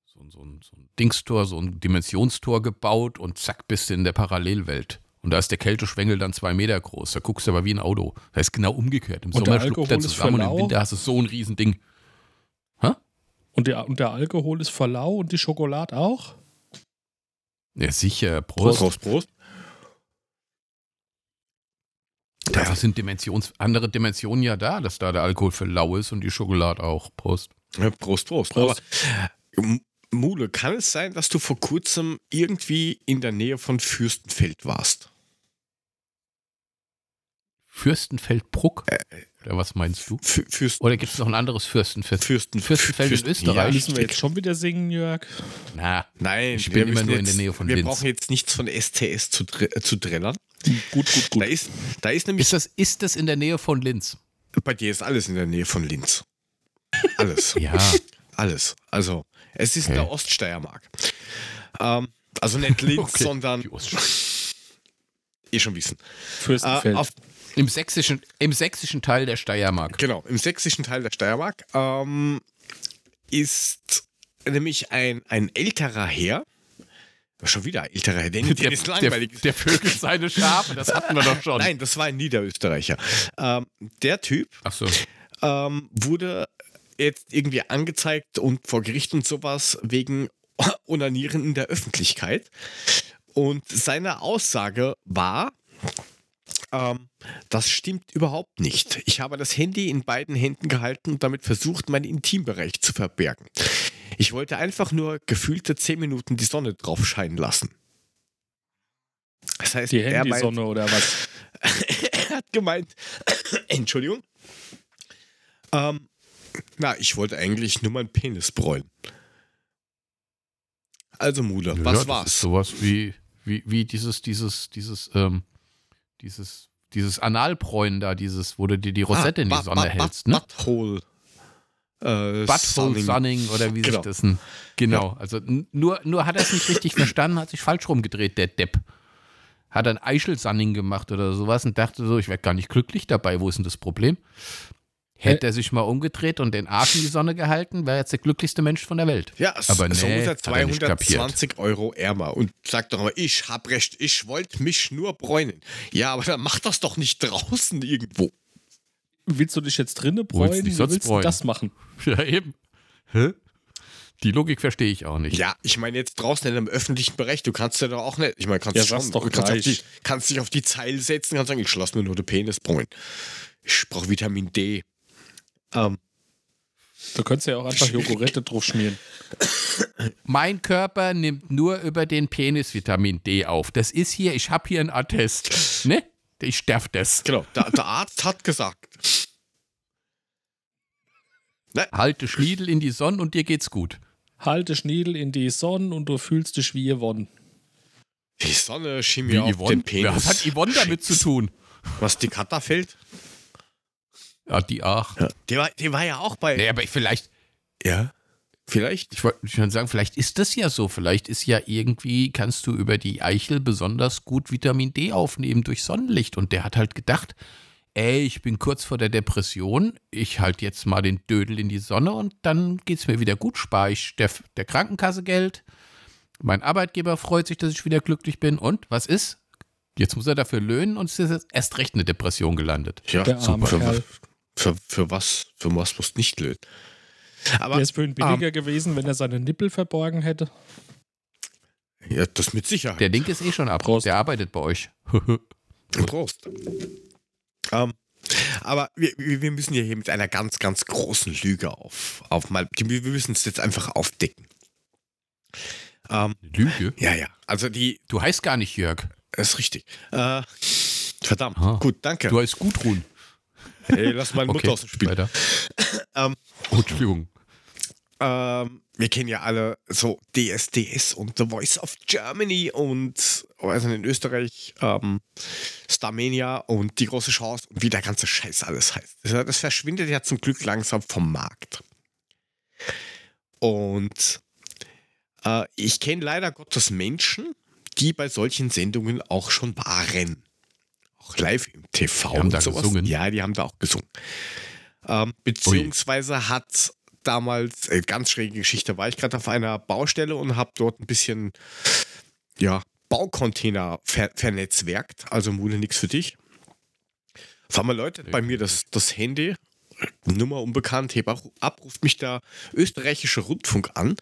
Speaker 2: so, ein- so, ein- so ein Dingstor, so ein Dimensionstor gebaut und zack, bist du in der Parallelwelt. Und da ist der Kälteschwengel dann zwei Meter groß. Da guckst du aber wie ein Auto. Das ist genau umgekehrt. Im
Speaker 3: Und der
Speaker 2: Sommer schluckt
Speaker 3: ist
Speaker 2: zusammen und im? Winter hast du so ein Riesending.
Speaker 3: Und der, und der Alkohol ist voll lau und die Schokolade auch?
Speaker 2: Ja, sicher. Prost.
Speaker 1: Prost, Prost.
Speaker 2: Da sind Dimensions andere Dimensionen ja da, dass da der Alkohol für lau ist und die Schokolade auch. Prost.
Speaker 1: Ja, Prost, Prost.
Speaker 3: Prost.
Speaker 1: Aber, Mule, kann es sein, dass du vor kurzem irgendwie in der Nähe von Fürstenfeld warst?
Speaker 2: Fürstenfeldbruck? Oder was meinst du?
Speaker 1: Fü Fürsten,
Speaker 2: Oder gibt es noch ein anderes Fürstenfeld?
Speaker 1: Fürsten,
Speaker 2: Fürstenfeld in
Speaker 1: Fürsten-
Speaker 2: Österreich?
Speaker 3: Müssen wir jetzt schon wieder singen, Jörg?
Speaker 2: Na,
Speaker 1: Nein,
Speaker 2: Ich
Speaker 1: wir
Speaker 2: bin immer nur in
Speaker 1: jetzt,
Speaker 2: der Nähe von
Speaker 1: Wir
Speaker 2: Linz.
Speaker 1: brauchen jetzt nichts von STS zu, dr äh, zu drillern.
Speaker 3: Gut, gut,
Speaker 1: Da
Speaker 3: gut.
Speaker 1: ist, da ist nämlich,
Speaker 2: ist das, ist das in der Nähe von Linz?
Speaker 1: bei dir ist alles in der Nähe von Linz. Alles.
Speaker 2: Ja.
Speaker 1: Alles. Also, es ist in der
Speaker 2: Okay.
Speaker 1: Oststeiermark. Ähm, also nicht Linz,
Speaker 2: Okay.
Speaker 1: sondern eh schon wissen.
Speaker 3: Fürstenfeld.
Speaker 1: Äh, auf,
Speaker 2: Im sächsischen, Im sächsischen Teil der Steiermark.
Speaker 1: genau, im sächsischen Teil der Steiermark ähm, ist nämlich ein, ein älterer Herr, schon wieder älterer Herr, den,
Speaker 2: Der,
Speaker 1: ist
Speaker 2: der,
Speaker 1: langweilig.
Speaker 2: der Vögel seine Schafe, das hatten wir doch schon.
Speaker 1: Nein, das war ein Niederösterreicher. Ähm, der Typ
Speaker 2: so.
Speaker 1: ähm, wurde jetzt irgendwie angezeigt und vor Gericht und sowas wegen Onanieren in der Öffentlichkeit. Und seine Aussage war, ähm, das stimmt überhaupt nicht. Ich habe das Handy in beiden Händen gehalten und damit versucht, meinen Intimbereich zu verbergen. Ich wollte einfach nur gefühlte 10 Minuten die Sonne drauf scheinen lassen. Das heißt,
Speaker 3: Die
Speaker 1: er meint-
Speaker 3: Handysonne oder was?
Speaker 1: er hat gemeint, Entschuldigung. Ähm, na, ich wollte eigentlich nur meinen Penis bräunen. Also Mule,
Speaker 2: Ja,
Speaker 1: was
Speaker 2: das Ist
Speaker 1: war's?
Speaker 2: sowas wie, wie, wie dieses, dieses, dieses, ähm, dieses, dieses Analbräunen da, dieses, wo du dir die Rosette in die
Speaker 1: Ah,
Speaker 2: Sonne hältst, ne?
Speaker 1: Butthole. Äh,
Speaker 2: Butthole
Speaker 1: Sunning.
Speaker 2: Sunning oder wie
Speaker 1: Genau.
Speaker 2: sich das denn. Genau, also n- nur, nur hat er es nicht richtig verstanden, hat sich falsch rumgedreht, der Depp. Hat ein Eichel-Sunning gemacht oder sowas und dachte so, ich werde gar nicht glücklich dabei, wo ist denn das Problem? Hätte er sich mal umgedreht und den Arsch in die Sonne gehalten, wäre jetzt der glücklichste Mensch von der Welt.
Speaker 1: Ja, so,
Speaker 2: Aber
Speaker 1: so
Speaker 2: nee,
Speaker 1: ist er
Speaker 2: hat er nicht
Speaker 1: 220 Euro ärmer und sagt doch mal, ich hab recht, ich wollte mich nur bräunen. Ja, aber dann mach das doch nicht draußen irgendwo.
Speaker 3: Willst du dich jetzt drinnen
Speaker 2: Willst
Speaker 3: bräunen?
Speaker 2: dich
Speaker 3: Wie
Speaker 2: sonst
Speaker 3: willst du
Speaker 2: bräunen?
Speaker 3: das machen?
Speaker 2: Ja, eben. Hä? Die Logik verstehe ich auch nicht.
Speaker 1: Ja, ich meine jetzt draußen in einem öffentlichen Bereich, du kannst ja doch auch nicht, ich meine, kannst
Speaker 3: Ja,
Speaker 1: schon,
Speaker 3: doch
Speaker 1: du kannst, auf
Speaker 3: gleich.
Speaker 1: die, kannst dich auf die Zeile setzen, kannst sagen, ich lass mir nur den Penis bräunen. Ich brauche Vitamin D. Ähm,
Speaker 3: Du könntest ja auch einfach Jogurette drauf schmieren.
Speaker 2: Mein Körper nimmt nur über den Penis Vitamin D auf. Das ist hier, ich habe hier einen Attest. Ne? Ich sterf das.
Speaker 1: genau, der, der Arzt hat gesagt.
Speaker 2: Halte Schniedel in die Sonne und dir geht's gut.
Speaker 3: Halte Schniedel in die Sonne und du fühlst dich wie gewonnen.
Speaker 1: Die Sonne schien
Speaker 2: Wie
Speaker 1: mir auf
Speaker 2: Yvonne?
Speaker 1: den Penis.
Speaker 2: Was hat Yvonne damit zu tun?
Speaker 1: Was die fällt?
Speaker 2: Ja, die auch.
Speaker 1: Ja. Die, war, die war ja auch bei.
Speaker 2: Nee, aber vielleicht,
Speaker 1: Ja. Vielleicht?
Speaker 2: ich wollte schon sagen, vielleicht ist das ja so. Vielleicht ist ja irgendwie, kannst du über die Eichel besonders gut Vitamin D aufnehmen durch Sonnenlicht. Und der hat halt gedacht, ey, ich bin kurz vor der Depression, ich halt jetzt mal den Dödel in die Sonne und dann geht's mir wieder gut, spare ich der, der Krankenkasse Geld. Mein Arbeitgeber freut sich, dass ich wieder glücklich bin. Und was ist? Jetzt muss er dafür löhnen und es ist jetzt erst recht eine Depression gelandet.
Speaker 1: Ja,
Speaker 3: Der arme
Speaker 1: Für, für, was? Für was musst du nicht lösen? Aber
Speaker 3: Wäre es für ihn billiger gewesen, wenn er seine Nippel verborgen hätte?
Speaker 1: ja, das mit Sicherheit.
Speaker 2: Der Link ist eh schon ab.
Speaker 3: Prost.
Speaker 2: Der arbeitet bei euch.
Speaker 1: Prost. Ähm, aber wir, wir müssen ja hier mit einer ganz, ganz großen Lüge auf, auf mal. Wir müssen es jetzt einfach aufdecken. Ähm,
Speaker 2: Lüge?
Speaker 1: ja, ja. Also die
Speaker 2: Du heißt gar nicht Jörg.
Speaker 1: ist richtig. Äh, verdammt.
Speaker 2: Ah.
Speaker 1: Gut, danke.
Speaker 2: Du heißt Gudrun.
Speaker 1: Hey, lass meine Mutter
Speaker 2: Okay,
Speaker 1: aus dem Spiel.
Speaker 2: weiter.
Speaker 1: Ähm,
Speaker 2: Oh, Entschuldigung.
Speaker 1: Ähm, wir kennen ja alle so DSDS und The Voice of Germany und also in Österreich ähm, Starmania und die große Chance und wie der ganze Scheiß alles heißt. Das, das verschwindet ja zum Glück langsam vom Markt. Und äh, ich kenne leider Gottes Menschen, die bei solchen Sendungen auch schon waren. Auch live im TV.
Speaker 2: Die haben
Speaker 1: und
Speaker 2: da
Speaker 1: sowas.
Speaker 2: gesungen?
Speaker 1: Ja, die haben da auch gesungen. Ähm, beziehungsweise hat damals, äh, ganz schräge Geschichte, war ich gerade auf einer Baustelle und habe dort ein bisschen, ja, Baucontainer ver vernetzwerkt. Also Mule, nix für dich. Auf einmal läutet bei mir das, das Handy, Nummer unbekannt, heb ab, ruft mich der österreichische Rundfunk an,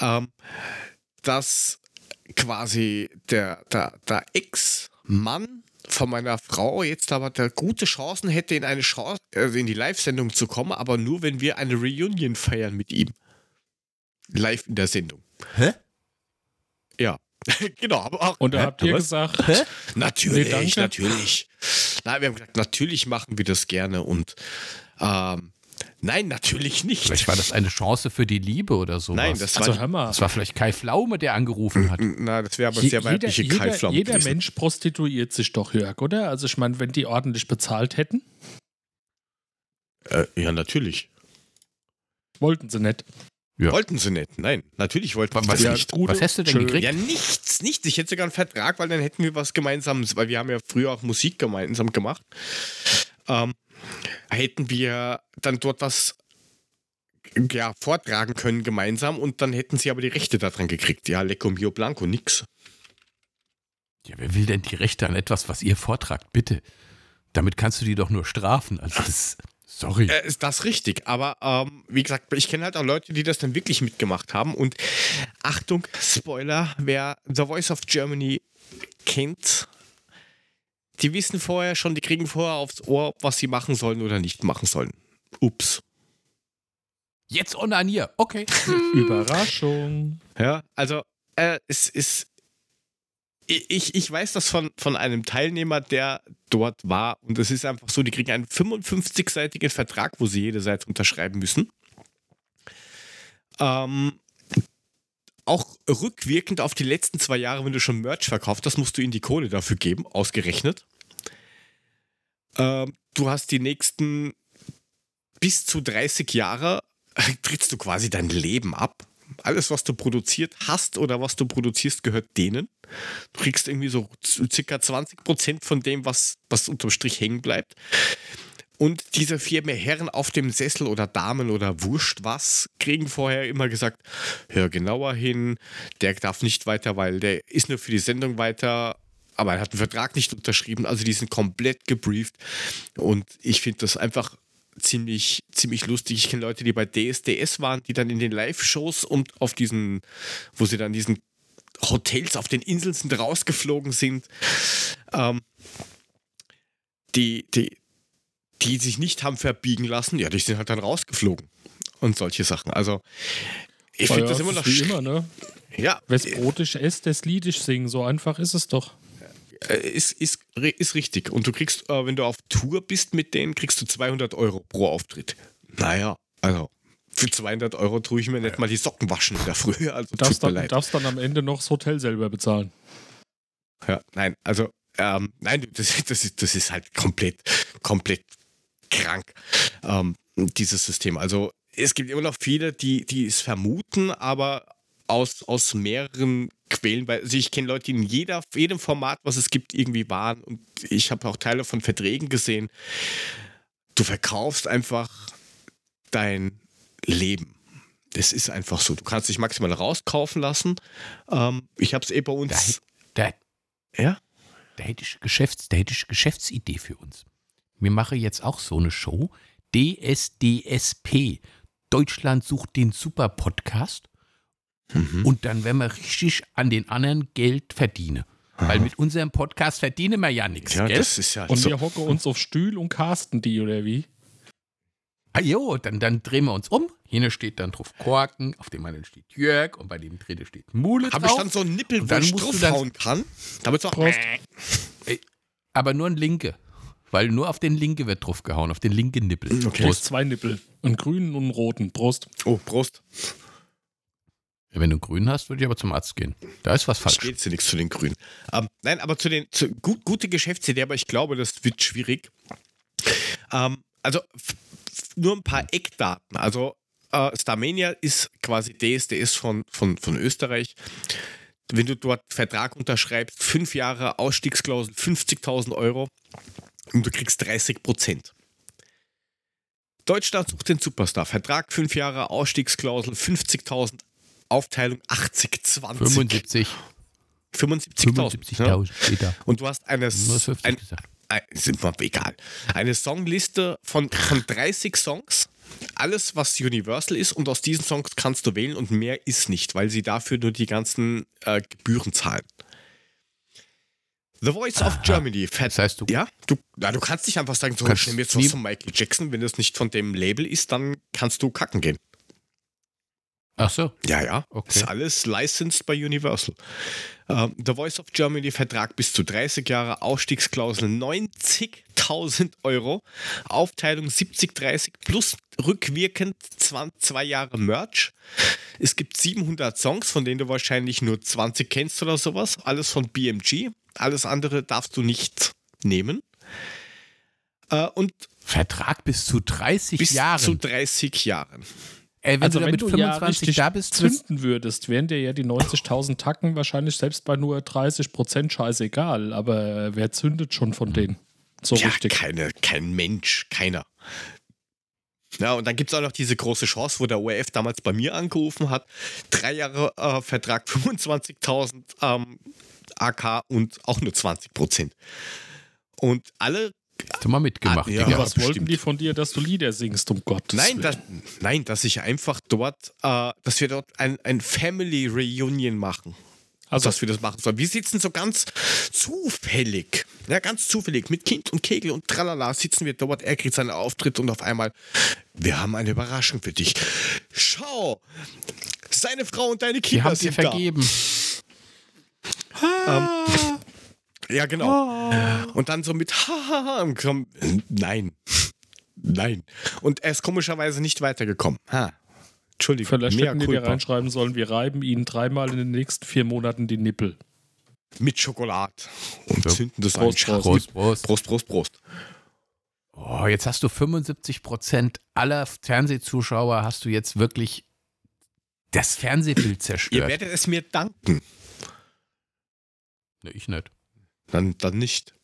Speaker 1: ähm, dass quasi der, der, der Ex-Mann von meiner Frau jetzt aber der gute Chancen hätte, in eine Chance, also in die Live-Sendung zu kommen, aber nur, wenn wir eine Reunion feiern mit ihm. Live in der Sendung.
Speaker 2: Hä?
Speaker 1: Ja. genau, aber auch.
Speaker 3: Und da habt ihr
Speaker 1: Was?
Speaker 3: gesagt,
Speaker 2: Hä?
Speaker 1: Natürlich,
Speaker 3: Nee,
Speaker 1: natürlich. Nein, wir haben gesagt, natürlich machen wir das gerne und ähm, nein, natürlich nicht.
Speaker 2: Vielleicht war das eine Chance für die Liebe oder so.
Speaker 1: nein, das war,
Speaker 3: also hör mal,
Speaker 2: das war vielleicht Kai Flaume, der angerufen hat.
Speaker 1: na, das wäre aber
Speaker 3: je-
Speaker 1: sehr
Speaker 3: jeder,
Speaker 1: weibliche
Speaker 3: jeder,
Speaker 1: Keilflamme
Speaker 3: jeder
Speaker 1: gewesen.
Speaker 3: Mensch prostituiert sich doch, Jörg, oder? Also ich meine, wenn die ordentlich bezahlt hätten,
Speaker 1: Äh, ja, natürlich.
Speaker 3: wollten sie nicht.
Speaker 2: Ja.
Speaker 1: Wollten sie nicht. Nein, natürlich wollten sie
Speaker 2: Was,
Speaker 1: das
Speaker 3: Ja,
Speaker 1: nicht.
Speaker 3: gute-
Speaker 2: was hast du denn
Speaker 3: schön.
Speaker 2: gekriegt?
Speaker 1: Ja, nichts, nichts. Ich hätte sogar einen Vertrag, weil dann hätten wir was Gemeinsames, weil wir haben ja früher auch Musik gemeinsam gemacht. Ähm, hätten wir dann dort was ja, vortragen können gemeinsam und dann hätten sie aber die Rechte daran gekriegt. Ja, Lecco Mio Blanco, nix.
Speaker 2: Ja, wer will denn die Rechte an etwas, was ihr vortragt? Bitte. Damit kannst du die doch nur strafen. Also das, sorry.
Speaker 1: Äh, ist das richtig, aber ähm, wie gesagt, ich kenne halt auch Leute, die das dann wirklich mitgemacht haben und Achtung, Spoiler, wer The Voice of Germany kennt, die wissen vorher schon, die kriegen vorher aufs Ohr, was sie machen sollen oder nicht machen sollen. Ups.
Speaker 2: Jetzt onanier. Okay.
Speaker 3: Überraschung.
Speaker 1: Ja, also äh, es ist. Ich, ich weiß das von, von einem Teilnehmer, der dort war. Und es ist einfach so, die kriegen einen 55-seitigen Vertrag, wo sie jede Seite unterschreiben müssen. Ähm, auch rückwirkend auf die letzten zwei Jahre, wenn du schon Merch verkauft hast, musst du ihnen die Kohle dafür geben, ausgerechnet. Ähm, du hast die nächsten bis zu 30 Jahre, trittst du quasi dein Leben ab. Alles, was du produziert hast oder was du produzierst, gehört denen. Du kriegst irgendwie so circa 20% von dem, was, was unterm Strich hängen bleibt. Und diese vier mehr Herren auf dem Sessel oder Damen oder Wurscht was, kriegen vorher immer gesagt, hör genauer hin, der darf nicht weiter, weil der ist nur für die Sendung weiter, aber er hat einen Vertrag nicht unterschrieben, also die sind komplett gebrieft. Und ich finde das einfach ziemlich, ziemlich lustig. Ich kenne Leute, die bei DSDS waren, die dann in den Live-Shows und auf diesen, wo sie dann diesen Hotels auf den Inseln sind, rausgeflogen sind, ähm, die, die, die sich nicht haben verbiegen lassen, ja, die sind halt dann rausgeflogen und solche Sachen. Also, ich finde
Speaker 3: ja,
Speaker 1: das immer noch
Speaker 3: ist wie
Speaker 1: sch-
Speaker 3: immer, ne?
Speaker 1: Ja,
Speaker 3: Wes brotisch esst, des Liedisch singen. So einfach ist es doch.
Speaker 1: äh, ist, ist, ist richtig. Und du kriegst, äh, wenn du auf Tour bist mit denen, kriegst du 200 Euro pro Auftritt. Naja, also für 200 Euro tue ich mir nicht mal die Socken waschen in der Früh. Also
Speaker 3: Du darfst dann,
Speaker 1: leid.
Speaker 3: darfst dann am Ende noch das Hotel selber bezahlen.
Speaker 1: Ja, nein, also, ähm, nein, das, das, ist, das ist halt komplett, komplett krank, ähm, dieses System. Also, es gibt immer noch viele, die, die es vermuten, aber aus, aus mehreren Quellen, weil also ich kenne Leute, die in jeder, jedem Format, was es gibt, irgendwie waren und ich habe auch Teile von Verträgen gesehen. Du verkaufst einfach dein Leben. Das ist einfach so. Du kannst dich maximal rauskaufen lassen. Ähm, ich habe es eh bei
Speaker 2: Da,
Speaker 1: uns.
Speaker 2: da,
Speaker 1: Ja?
Speaker 2: da hätte ich Geschäfts, da hätte ich Geschäftsidee für uns. Wir machen jetzt auch so eine Show. DSDSP. Deutschland sucht den Super-Podcast.
Speaker 1: Mhm.
Speaker 2: Und dann werden wir richtig an den anderen Geld verdienen. Weil mit unserem Podcast verdienen wir ja nichts,
Speaker 1: Ja,
Speaker 2: gell?
Speaker 1: das ist ja
Speaker 3: Und
Speaker 1: so.
Speaker 3: wir hocken uns auf Stühl und casten die, oder wie?
Speaker 2: Ah jo, dann, dann drehen wir uns um. Hier steht dann drauf Korken, auf dem anderen steht Jörg und bei dem dritten steht Mule
Speaker 1: Habe ich dann so einen Nippel, wo ich draufhauen kann? Damit es auch.
Speaker 3: Prost.
Speaker 2: aber nur ein linke. Weil nur auf den linke wird drauf gehauen, auf den linken Nippel.
Speaker 1: Okay.
Speaker 3: Du hast zwei Nippel. Einen grünen und einen roten. Prost.
Speaker 1: Oh, Prost.
Speaker 2: Ja, wenn du grün hast, würde ich aber zum Arzt gehen. Da ist was falsch.
Speaker 1: Steht sie nichts zu den Grünen. Ähm, nein, aber zu den zu, gut, gute Geschäftsidee, aber ich glaube, das wird schwierig. Ähm, also nur ein paar Eckdaten. Also äh, Starmania ist quasi DSDS von, von, von Österreich. Wenn du dort Vertrag unterschreibst, fünf Jahre Ausstiegsklausel, 50.000 Euro und du kriegst 30 Prozent. Deutschland sucht den Superstar. Vertrag fünf Jahre Ausstiegsklausel, 50.000 Aufteilung 80, 20.
Speaker 2: 75.
Speaker 1: 75.000. ne?
Speaker 2: 75.000 steht da.
Speaker 1: Und du hast eine,
Speaker 2: Nur 50
Speaker 1: ein, ein, sind mir egal, eine Songliste von, von 30 Songs. Alles, was Universal ist, und aus diesen Songs kannst du wählen und mehr ist nicht, weil sie dafür nur die ganzen äh, Gebühren zahlen. The Voice of Germany.
Speaker 2: Das heißt, du,
Speaker 1: Ja, du, na, du kannst nicht einfach sagen, so, ich nehme jetzt was von Michael Jackson. Wenn das nicht von dem Label ist, dann kannst du kacken gehen.
Speaker 2: ach so,
Speaker 1: Ja, ja.
Speaker 2: Okay.
Speaker 1: Ist alles licensed bei Universal. Ähm, The Voice of Germany Vertrag bis zu 30 Jahre, Ausstiegsklausel 90.000 Euro, Aufteilung 70-30 plus rückwirkend 20, zwei Jahre Merch. Es gibt 700 Songs, von denen du wahrscheinlich nur 20 kennst oder sowas. Alles von BMG. Alles andere darfst du nicht nehmen. Äh, und
Speaker 2: Vertrag bis zu 30
Speaker 1: bis
Speaker 2: Jahren.
Speaker 1: zu 30 Jahren.
Speaker 2: Ey, wenn
Speaker 3: Also
Speaker 2: du da
Speaker 3: wenn
Speaker 2: mit
Speaker 3: du ja
Speaker 2: 25
Speaker 3: richtig
Speaker 2: da bist,
Speaker 3: zünden würdest, wären dir ja die 90.000 Tacken wahrscheinlich selbst bei nur 30% scheißegal. Aber wer zündet schon von denen? So
Speaker 1: ja,
Speaker 3: richtig.
Speaker 1: keine, kein Mensch, keiner. Ja, und dann gibt es auch noch diese große Chance, wo der ORF damals bei mir angerufen hat. Drei Jahre äh, Vertrag, 25.000 ähm, AK und auch nur 20 Prozent. Und alle,
Speaker 2: hast du mal mitgemacht.
Speaker 1: Ah, ja.
Speaker 3: Was
Speaker 1: bestimmt.
Speaker 3: wollten die von dir, dass du Lieder singst, um Gottes
Speaker 1: nein,
Speaker 3: Willen?
Speaker 1: dass, nein, dass ich einfach dort, äh, dass wir dort ein, ein Family Reunion machen.
Speaker 3: Also,
Speaker 1: dass wir das machen sollen. Wir sitzen so ganz zufällig, ja, ganz zufällig, mit Kind und Kegel und tralala sitzen wir dort, er kriegt seinen Auftritt und auf einmal, wir haben eine Überraschung für dich. Schau, seine Frau und deine
Speaker 2: Die
Speaker 1: Kinder
Speaker 2: haben dir
Speaker 1: sind
Speaker 2: vergeben.
Speaker 1: da. Ja, genau. Und dann so mit Hahaha, nein, nein. Und er ist komischerweise nicht weitergekommen. Ha. Entschuldigung,
Speaker 3: vielleicht hätten
Speaker 1: culpa.
Speaker 3: reinschreiben sollen, wir reiben ihnen dreimal in den nächsten vier Monaten die Nippel.
Speaker 1: mit Schokolade und
Speaker 2: So.
Speaker 1: zünden das
Speaker 3: Prost,
Speaker 1: ein.
Speaker 2: Prost, Prost.
Speaker 1: Prost, Prost, Prost.
Speaker 2: Oh, jetzt hast du 75 Prozent aller Fernsehzuschauer hast du jetzt wirklich das Fernsehbild
Speaker 1: Ihr
Speaker 2: zerstört.
Speaker 1: werdet es mir danken.
Speaker 2: Ne, ich nicht.
Speaker 1: Dann, dann nicht.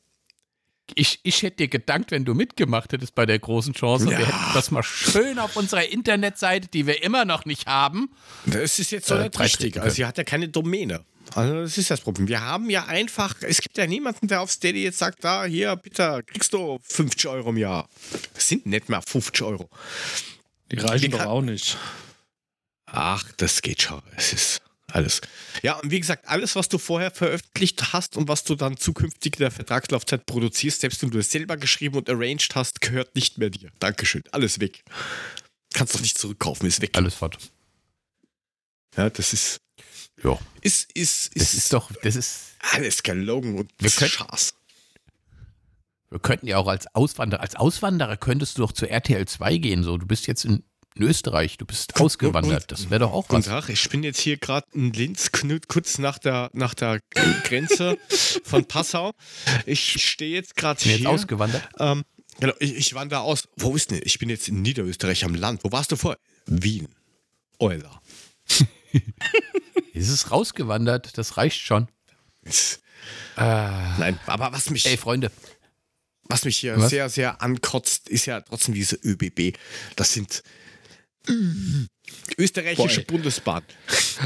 Speaker 2: Ich, ich hätte dir gedankt, wenn du mitgemacht hättest bei der großen Chance. Und wir
Speaker 1: Ja.
Speaker 2: hätten das mal schön auf unserer Internetseite, die wir immer noch nicht haben.
Speaker 1: Das ist jetzt so
Speaker 2: Äh,
Speaker 1: nicht richtig. Also sie hat ja keine Domäne. Also das ist das Problem. Wir haben ja einfach, es gibt ja niemanden, der auf Steady jetzt sagt, da, hier, bitte, kriegst du 50 Euro im Jahr. Das sind nicht mehr 50 Euro.
Speaker 3: Die reichen
Speaker 1: Wie
Speaker 3: doch
Speaker 1: kann-
Speaker 3: auch nicht.
Speaker 1: Ach, das geht schon. Es ist alles. Ja, und wie gesagt, alles, was du vorher veröffentlicht hast und was du dann zukünftig in der Vertragslaufzeit produzierst, selbst wenn du es selber geschrieben und arranged hast, gehört nicht mehr dir. Dankeschön. Alles weg. Kannst doch nicht zurückkaufen, ist weg.
Speaker 2: Alles fort.
Speaker 1: Ja, das ist,
Speaker 2: Ja,
Speaker 1: ist, ist,
Speaker 2: das
Speaker 1: ist,
Speaker 2: ist doch, das ist,
Speaker 1: alles gelogen und
Speaker 2: Wir können-
Speaker 1: Schaß.
Speaker 2: wir könnten ja auch als Auswanderer, als Auswanderer könntest du doch zu RTL 2 gehen, so. Du bist jetzt in, in Österreich, du bist ausgewandert. Das wäre doch auch
Speaker 1: Guten
Speaker 2: was.
Speaker 1: Tag, ich bin jetzt hier gerade in Linz, kurz nach der, nach der Grenze von Passau. Ich stehe jetzt gerade
Speaker 2: Ich bin jetzt
Speaker 1: hier.
Speaker 2: ausgewandert.
Speaker 1: Ähm, genau, ich, ich wandere aus. Wo ist denn? Ich bin jetzt in Niederösterreich am Land. Wo warst du vor? Wien. Euler.
Speaker 2: Es ist rausgewandert, das reicht schon. Ah.
Speaker 1: Nein, aber was mich,
Speaker 2: Ey, Freunde,
Speaker 1: was mich hier
Speaker 2: Was?
Speaker 1: sehr, sehr ankotzt, ist ja trotzdem diese ÖBB. Das sind österreichische
Speaker 3: Boah, ey.
Speaker 1: Bundesbahn.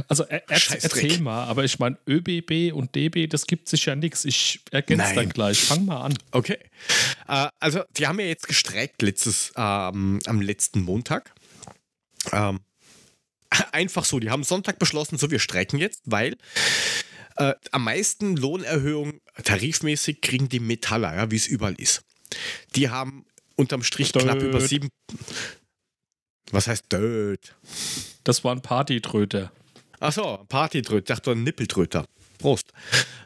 Speaker 3: Also er, er, erzähl mal, aber ich meine, ÖBB und DB, das gibt sich ja nichts. Ich ergänze
Speaker 1: Nein.
Speaker 3: dann gleich. Fang mal an.
Speaker 1: Okay. Äh, also, die haben ja jetzt gestreikt letztes, ähm, am letzten Montag. Ähm, einfach so, die haben Sonntag beschlossen, so wir streiken jetzt, weil äh, am meisten Lohnerhöhung tarifmäßig kriegen die Metaller, ja, wie es überall ist. Die haben unterm Strich knapp
Speaker 3: Död.
Speaker 1: über sieben. Was heißt Död?
Speaker 3: Das war ein Partytröter.
Speaker 1: Achso, Partytröter, dachte ein Nippeltröter. Prost.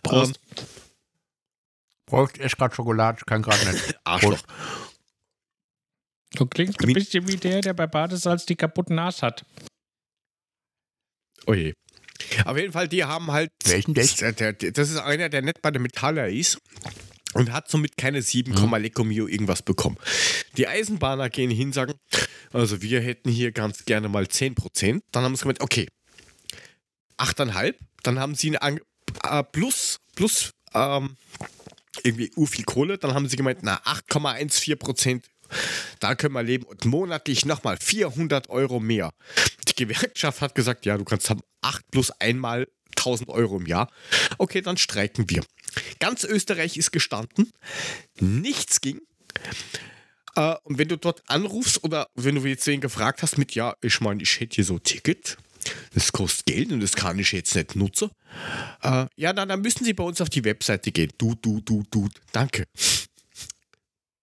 Speaker 3: Prost.
Speaker 1: Ähm,
Speaker 2: Prost, ess grad Schokolade, ich kann gerade nicht.
Speaker 1: Arschloch.
Speaker 3: Du klingst ein bisschen wie der, der bei Badesalz die kaputten Nas hat.
Speaker 1: Oh je. Auf jeden Fall, die haben halt.
Speaker 2: Welchen
Speaker 1: das ist einer, der nicht bei der Metaller ist und hat somit keine 7, Lecco Mio irgendwas bekommen. Die Eisenbahner gehen hin, sagen, also wir hätten hier ganz gerne mal 10%. Dann haben sie gemeint, okay, 8,5. Dann haben sie ein äh, plus, plus ähm, irgendwie u viel Kohle. Dann haben sie gemeint, na, 8,14%. Da können wir leben und monatlich nochmal 400 Euro mehr. Die Gewerkschaft hat gesagt, ja, du kannst haben 8 plus einmal 1000 Euro im Jahr. Okay, dann streiken wir. Ganz Österreich ist gestanden. Nichts ging. Äh, und wenn du dort anrufst oder wenn du jetzt wen gefragt hast mit, ja, ich meine, ich hätte hier so ein Ticket, das kostet Geld und das kann ich jetzt nicht nutzen. Äh, ja, dann, dann müssen Sie bei uns auf die Webseite gehen. Du, du, du, du. Danke.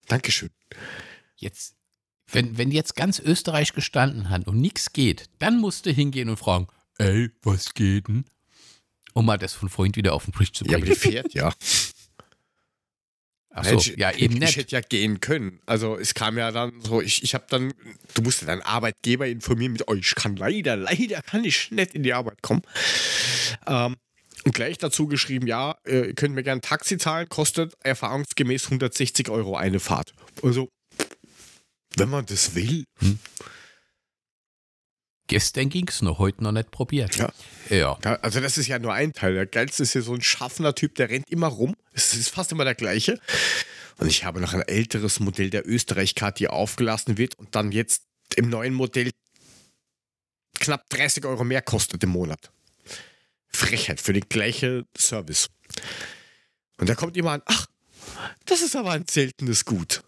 Speaker 1: Dankeschön.
Speaker 2: Jetzt, wenn, wenn jetzt ganz Österreich gestanden hat und nichts geht, dann musst du hingehen und fragen, ey, was geht denn? Um mal das von Freund wieder auf den Tisch zu
Speaker 1: Ja, aber
Speaker 2: bringen.
Speaker 1: die fährt, ja.
Speaker 2: Ach so,
Speaker 1: Ich-
Speaker 2: ja, eben
Speaker 1: ich,
Speaker 2: nicht.
Speaker 1: Ich hätte ja gehen können. Also es kam ja dann so, ich, ich habe dann, du musst ja deinen Arbeitgeber informieren mit, oh, ich kann leider, leider kann ich nicht in die Arbeit kommen. Ähm, und gleich dazu geschrieben, ja, äh, ihr könnt mir gerne ein Taxi zahlen, kostet erfahrungsgemäß 160 Euro eine Fahrt. Also, wenn man das will.
Speaker 2: Gestern ging's noch, heute noch nicht probiert.
Speaker 1: Ja.
Speaker 2: Ja.
Speaker 1: Also das ist ja nur ein Teil. Der geilste ist hier so ein schaffender Typ, der rennt immer rum. Es ist fast immer der gleiche. Und ich habe noch ein älteres Modell der Österreich-Card, die aufgelassen wird und dann jetzt im neuen Modell knapp 30 Euro mehr kostet im Monat. Frechheit für den gleichen Service. Und da kommt immer an, ach, das ist aber ein seltenes Gut.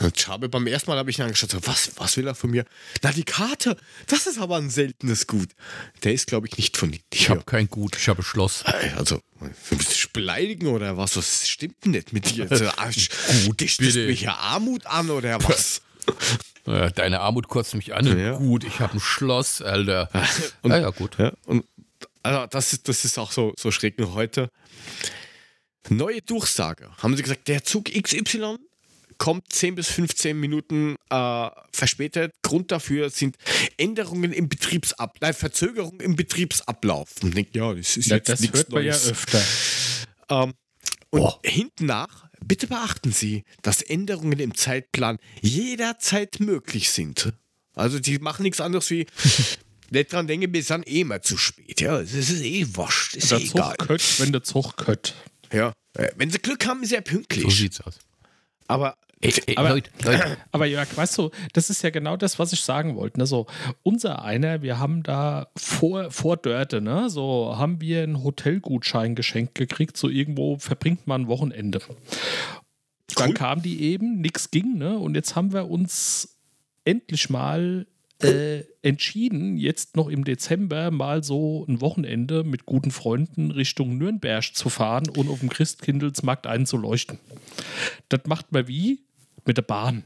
Speaker 1: Und ich habe beim ersten Mal habe ich ihn angeschaut, so, was, was will er von mir? Na, die Karte, das ist aber ein seltenes Gut. Der ist, glaube ich, nicht von Ihnen.
Speaker 2: Ich habe kein Gut, ich habe Schloss.
Speaker 1: Also, willst du dich beleidigen oder was? Was stimmt nicht mit dir? Also,
Speaker 2: Gut,
Speaker 1: du mich ja Armut an oder was?
Speaker 2: Deine Armut kotzt mich an.
Speaker 1: Ja.
Speaker 2: Gut, ich habe ein Schloss, Alter.
Speaker 1: Und-
Speaker 2: ja, ja, gut.
Speaker 1: Ja, und also das ist, das ist auch so, so schräg heute. Neue Durchsage. Haben sie gesagt, der Zug XY kommt 10 bis 15 Minuten äh, verspätet. Grund dafür sind Änderungen im Betriebsablauf, nein, Verzögerungen im Betriebsablauf. Und ich denk, ja, das ist
Speaker 3: Ja,
Speaker 1: jetzt
Speaker 3: das
Speaker 1: nichts
Speaker 3: hört man ja öfter.
Speaker 1: Ähm, und
Speaker 2: Boah.
Speaker 1: hinten nach, bitte beachten Sie, dass Änderungen im Zeitplan jederzeit möglich sind. Also die machen nichts anderes wie nicht dran denken, wir sind eh mal zu spät. Ja, es ist eh wurscht, ist eh egal.
Speaker 3: Kött, wenn der Zug kött.
Speaker 1: Ja. Äh, Wenn sie Glück haben, sehr
Speaker 2: So
Speaker 1: pünktlich.
Speaker 2: sieht's aus.
Speaker 1: Aber
Speaker 2: Ey,
Speaker 3: Aber-
Speaker 2: Leute, Leute,
Speaker 3: Aber Jörg, weißt du, das ist ja genau das, was ich sagen wollte. Ne? So, unser einer, wir haben da vor, vor Dörte, ne? so haben wir einen Hotelgutschein geschenkt gekriegt, so irgendwo verbringt man ein Wochenende. Dann
Speaker 1: Cool.
Speaker 3: kam die eben, nichts ging, ne? Und jetzt haben wir uns endlich mal äh, entschieden, jetzt noch im Dezember mal so ein Wochenende mit guten Freunden Richtung Nürnberg zu fahren und auf dem Christkindlesmarkt einzuleuchten. Das macht man wie? Mit der Bahn.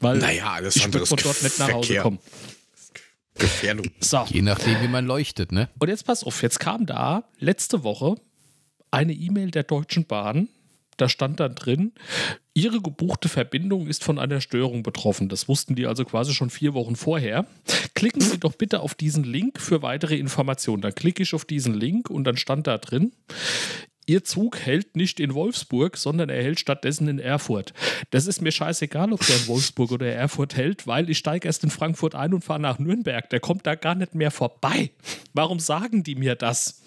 Speaker 3: Weil
Speaker 1: naja, alles
Speaker 3: ich
Speaker 1: andere
Speaker 3: von dort nicht nach Hause
Speaker 1: Verkehr.
Speaker 3: kommen.
Speaker 1: Gefährdung.
Speaker 3: So,
Speaker 2: je nachdem, wie man leuchtet, ne?
Speaker 3: und jetzt pass auf, jetzt kam da letzte Woche eine E-Mail der Deutschen Bahn. Da stand dann drin, Ihre gebuchte Verbindung ist von einer Störung betroffen. Das wussten die also quasi schon vier Wochen vorher. Klicken Sie doch bitte auf diesen Link für weitere Informationen. Dann klicke ich auf diesen Link und dann stand da drin, Ihr Zug hält nicht in Wolfsburg, sondern er hält stattdessen in Erfurt. Das ist mir scheißegal, ob der in Wolfsburg oder Erfurt hält, weil ich steige erst in Frankfurt ein und fahre nach Nürnberg. Der kommt da gar nicht mehr vorbei. Warum sagen die mir das?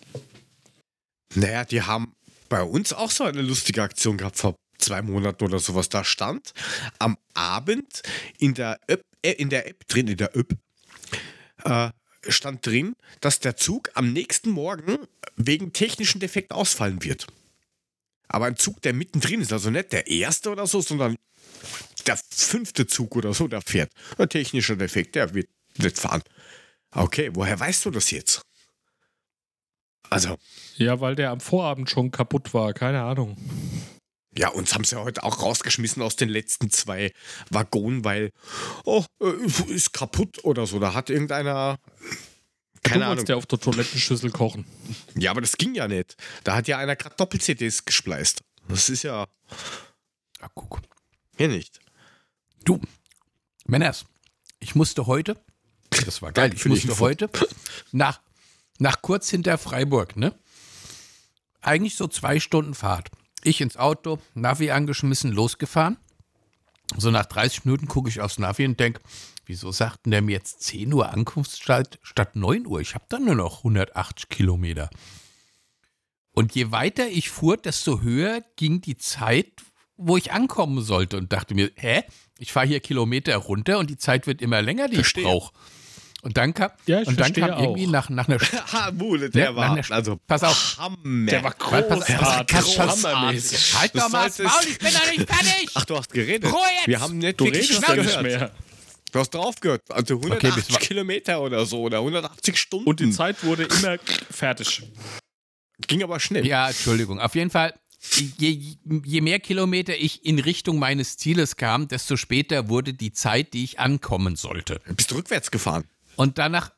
Speaker 1: Naja, die haben bei uns auch so eine lustige Aktion gehabt vor zwei Monaten oder sowas. Da stand am Abend in der App, äh, in der App drin, in der App, äh, stand drin, dass der Zug am nächsten Morgen wegen technischen Defekt ausfallen wird. Aber ein Zug, der mittendrin ist, also nicht der erste oder so, sondern der fünfte Zug oder so, der fährt. Ein technischer Defekt, der wird nicht fahren. Okay, woher weißt du das jetzt? Also,
Speaker 3: Ja, weil der am Vorabend schon kaputt war. Keine Ahnung.
Speaker 1: Ja, uns haben sie ja heute auch rausgeschmissen aus den letzten zwei Waggonen, weil, oh, äh, ist kaputt oder so. Da hat irgendeiner. Keine
Speaker 3: du
Speaker 1: Ahnung.
Speaker 3: ja auf der Toilettenschüssel kochen.
Speaker 1: Ja, aber das ging ja nicht. Da hat ja einer gerade Doppel-CDs gespleist. Das ist ja
Speaker 2: Ja, guck.
Speaker 1: hier nicht.
Speaker 2: Du, Männers, ich musste heute, das war geil, ich musste heute nach, nach kurz hinter Freiburg, ne? Eigentlich so zwei Stunden Fahrt. Ich ins Auto, Navi angeschmissen, losgefahren. So nach 30 Minuten gucke ich aufs Navi und denke, wieso sagten der mir jetzt 10 Uhr Ankunftszeit statt 9 Uhr? Ich habe dann nur noch 180 Kilometer. Und je weiter ich fuhr, desto höher ging die Zeit, wo ich ankommen sollte und dachte mir, hä? Ich fahre hier Kilometer runter und die Zeit wird immer länger, die
Speaker 1: Verstehe.
Speaker 2: ich brauche. Und dann kam,
Speaker 3: Ja, ich
Speaker 2: und dann kam irgendwie nach, nach einer
Speaker 1: Ha, Mule, der
Speaker 2: Ne,
Speaker 1: war.
Speaker 2: nein, der-
Speaker 1: also,
Speaker 2: pass auf.
Speaker 1: Hammer.
Speaker 3: Der war großartig. hammermäßig.
Speaker 2: Halt doch mal Maul, ich bin noch nicht fertig!
Speaker 1: Ach, du hast geredet.
Speaker 2: Ruhe jetzt!
Speaker 1: Wir haben nicht
Speaker 3: Du
Speaker 1: wirklich
Speaker 3: redest nicht
Speaker 1: gehört.
Speaker 3: mehr.
Speaker 1: Du hast drauf gehört. Also 180
Speaker 2: Okay,
Speaker 1: Kilometer oder so oder 180 Stunden.
Speaker 3: Und die Zeit wurde immer fertig.
Speaker 1: ging aber schnell.
Speaker 2: Ja, Entschuldigung. Auf jeden Fall, je, je mehr Kilometer ich in Richtung meines Zieles kam, desto später wurde die Zeit, die ich ankommen sollte.
Speaker 1: Bist du rückwärts gefahren?
Speaker 2: Und danach.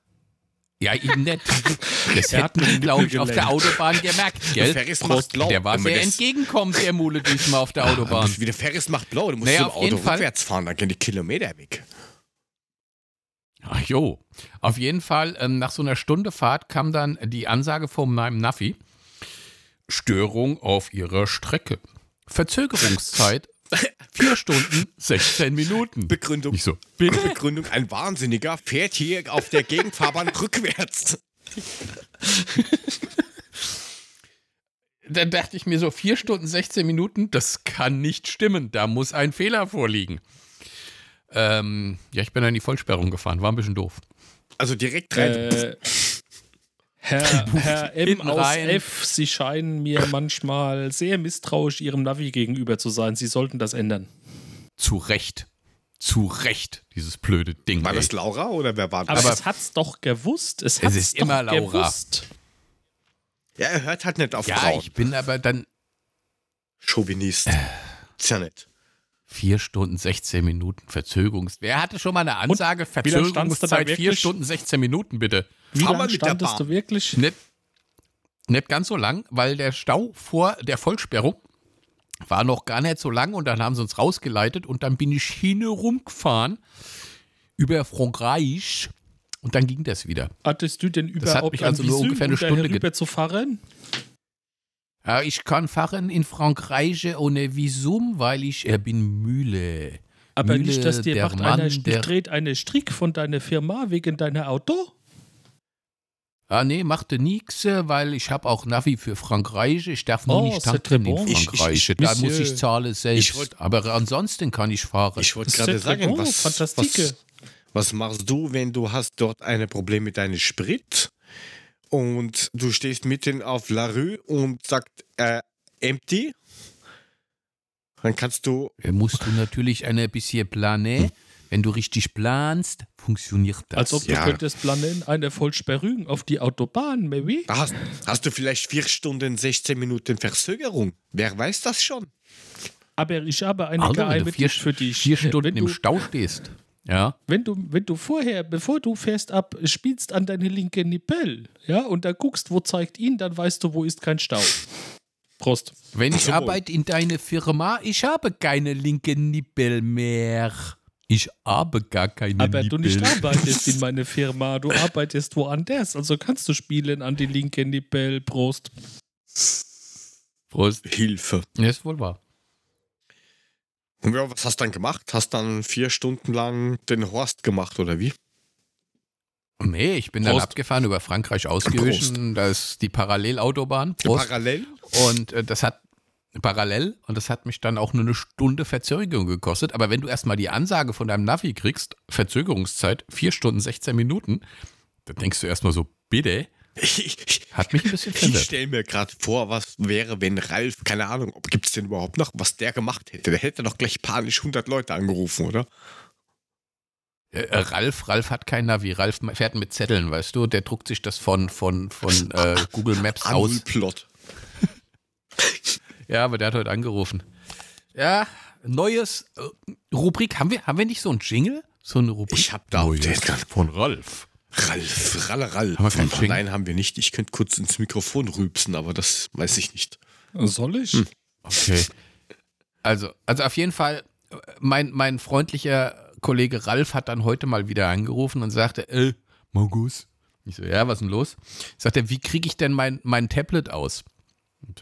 Speaker 2: Ja, eben nicht. Das
Speaker 3: hat
Speaker 2: hätten
Speaker 3: dem
Speaker 2: glaube ich, auf der. Autobahn gemerkt,
Speaker 1: Der
Speaker 2: gell?
Speaker 1: Ferris macht blau.
Speaker 2: Der war sehr entgegenkommend, der Mule diesmal auf der Autobahn.
Speaker 1: Wie der Ferris macht blau, du musst
Speaker 2: Naja, auf jeden
Speaker 1: Auto
Speaker 2: Fall.
Speaker 1: rückwärts fahren, dann gehen die Kilometer weg.
Speaker 2: Ach jo. Auf jeden Fall, ähm, nach so einer Stunde Fahrt kam dann die Ansage von meinem Navi: Störung auf ihrer Strecke. Verzögerungszeit 4 Stunden 16 Minuten.
Speaker 1: Begründung.
Speaker 2: Ich so,
Speaker 1: Begründung, ein Wahnsinniger fährt hier auf der Gegenfahrbahn rückwärts.
Speaker 2: Dann dachte ich mir so, 4 Stunden 16 Minuten, das kann nicht stimmen. Da muss ein Fehler vorliegen. Ähm, ja, ich bin dann in die Vollsperrung gefahren, war ein bisschen doof.
Speaker 1: Also direkt rein.
Speaker 3: Äh, Herr, Herr M. Aus
Speaker 2: rein.
Speaker 3: F, Sie scheinen mir manchmal sehr misstrauisch Ihrem Navi gegenüber zu sein. Sie sollten das ändern.
Speaker 2: Zu Recht. Zu Recht, dieses blöde Ding.
Speaker 1: war
Speaker 2: ey.
Speaker 1: das Laura oder wer war
Speaker 3: Aber,
Speaker 1: das?
Speaker 3: es hat's doch gewusst. Es, hat's
Speaker 2: ist
Speaker 3: doch
Speaker 2: immer Laura.
Speaker 3: gewusst.
Speaker 1: ja, er hört halt nicht auf
Speaker 2: ja,
Speaker 1: Frauen.
Speaker 2: ich bin aber dann
Speaker 1: Chauvinist. Ist ja nicht.
Speaker 2: 4 Stunden 16 Minuten Verzögerungs. Wer hatte schon mal eine Ansage? Verzögerungszeit 4
Speaker 3: wirklich?
Speaker 2: Stunden 16 Minuten, bitte.
Speaker 3: Wie lange standest du wirklich?
Speaker 2: Nicht, nicht ganz so lang, weil der Stau vor der Vollsperrung war noch gar nicht so lang und dann haben sie uns rausgeleitet und dann bin ich hin rumgefahren über Frankreich und dann ging das wieder.
Speaker 3: Hattest du denn
Speaker 2: hat
Speaker 3: überhaupt
Speaker 2: mich also nur ungefähr eine Stunde
Speaker 3: zu fahren?
Speaker 2: Ja, ich kann fahren in Frankreich ohne Visum, weil ich er bin Mühle.
Speaker 3: Aber
Speaker 2: Mühle,
Speaker 3: nicht, dass dir macht
Speaker 2: Mann,
Speaker 3: einer,
Speaker 2: der-
Speaker 3: dreht eine Strick von deiner Firma wegen deiner Auto?
Speaker 2: Ah, nee, machte nix, äh, weil ich habe auch Navi für Frankreich. Ich darf nur
Speaker 3: Oh,
Speaker 2: nicht tanken
Speaker 3: bon.
Speaker 2: in
Speaker 1: Ich- ich-
Speaker 2: Frankreich.
Speaker 1: ich-
Speaker 2: da
Speaker 3: Monsieur.
Speaker 2: muss ich zahlen selbst.
Speaker 1: wollt-
Speaker 2: Aber ansonsten kann ich fahren.
Speaker 1: Ich wollte gerade sagen,
Speaker 3: bon,
Speaker 1: was,
Speaker 3: fantastique.
Speaker 1: was, was machst du, wenn du hast dort ein Problem mit deinem Sprit und du stehst mitten auf La Rue und sagt äh, empty? Dann kannst du
Speaker 2: musst du natürlich ein bisschen planen. Wenn du richtig planst, funktioniert das.
Speaker 3: Als ob
Speaker 1: Ja.
Speaker 3: du könntest planen, eine Vollsperrung auf die Autobahn, maybe?
Speaker 1: Da hast, hast du vielleicht vier Stunden, 16 Minuten Verzögerung. Wer weiß das schon?
Speaker 3: Aber ich habe eine
Speaker 2: also,
Speaker 3: geheime
Speaker 2: du vier,
Speaker 3: Tipp für dich.
Speaker 2: vier Stunden
Speaker 3: wenn
Speaker 2: im
Speaker 3: du,
Speaker 2: Stau stehst. Ja.
Speaker 3: wenn du, wenn du vorher, bevor du fährst ab, spielst an deine linke Nippel, ja, und da guckst, wo zeigt ihn, dann weißt du, wo ist kein Stau. Prost.
Speaker 2: Wenn ich arbeite in deiner Firma, ich habe keine linken Nippel mehr. Ich habe gar keine
Speaker 3: Aber
Speaker 2: Nippel.
Speaker 3: du nicht arbeitest in meiner Firma, du arbeitest woanders. Also kannst du spielen an die linke Nippel. Prost.
Speaker 2: Prost.
Speaker 1: Hilfe.
Speaker 2: Ja, ist wohl wahr.
Speaker 1: Und ja, was hast du dann gemacht? Hast dann vier Stunden lang den Horst gemacht oder wie?
Speaker 2: Nee, ich bin dann
Speaker 3: Prost.
Speaker 2: abgefahren über Frankreich ausgewichen. Da ist die Parallelautobahn. Prost.
Speaker 1: Parallel?
Speaker 2: Und äh, das hat parallel und das hat mich dann auch nur eine Stunde Verzögerung gekostet. Aber wenn du erstmal die Ansage von deinem Navi kriegst, Verzögerungszeit 4 Stunden 16 Minuten, dann denkst du erstmal so, bitte,
Speaker 1: Ich, ich,
Speaker 2: hat mich ein bisschen
Speaker 1: ich
Speaker 2: verwirrt.
Speaker 1: stelle mir gerade vor, was wäre, wenn Ralf, keine Ahnung, ob gibt es den überhaupt noch, was der gemacht hätte. Der hätte doch gleich panisch 100 Leute angerufen, oder?
Speaker 2: Äh, äh, Ralf, Ralf hat kein Navi. Ralf fährt mit Zetteln, weißt du? Der druckt sich das von, von, von äh, Google Maps aus.
Speaker 1: Anulplot.
Speaker 2: Ja, aber der hat heute angerufen. Ja, neues äh, Rubrik. Haben wir, haben wir nicht so ein Jingle? So eine Rubrik?
Speaker 1: Ich hab da
Speaker 2: Neues von Ralf.
Speaker 1: Ralf, Ralle, Ralf.
Speaker 2: Haben wir keinen Jingle?
Speaker 1: Nein, haben wir nicht. Ich könnte kurz ins Mikrofon rübsen, aber das weiß ich nicht.
Speaker 3: Soll ich?
Speaker 2: Hm. Okay. Also, also auf jeden Fall, mein, mein freundlicher Kollege Ralf hat dann heute mal wieder angerufen und sagte, äh, Markus. Ich so, ja, was ist denn los? Sagt er, wie kriege ich denn mein, mein Tablet aus?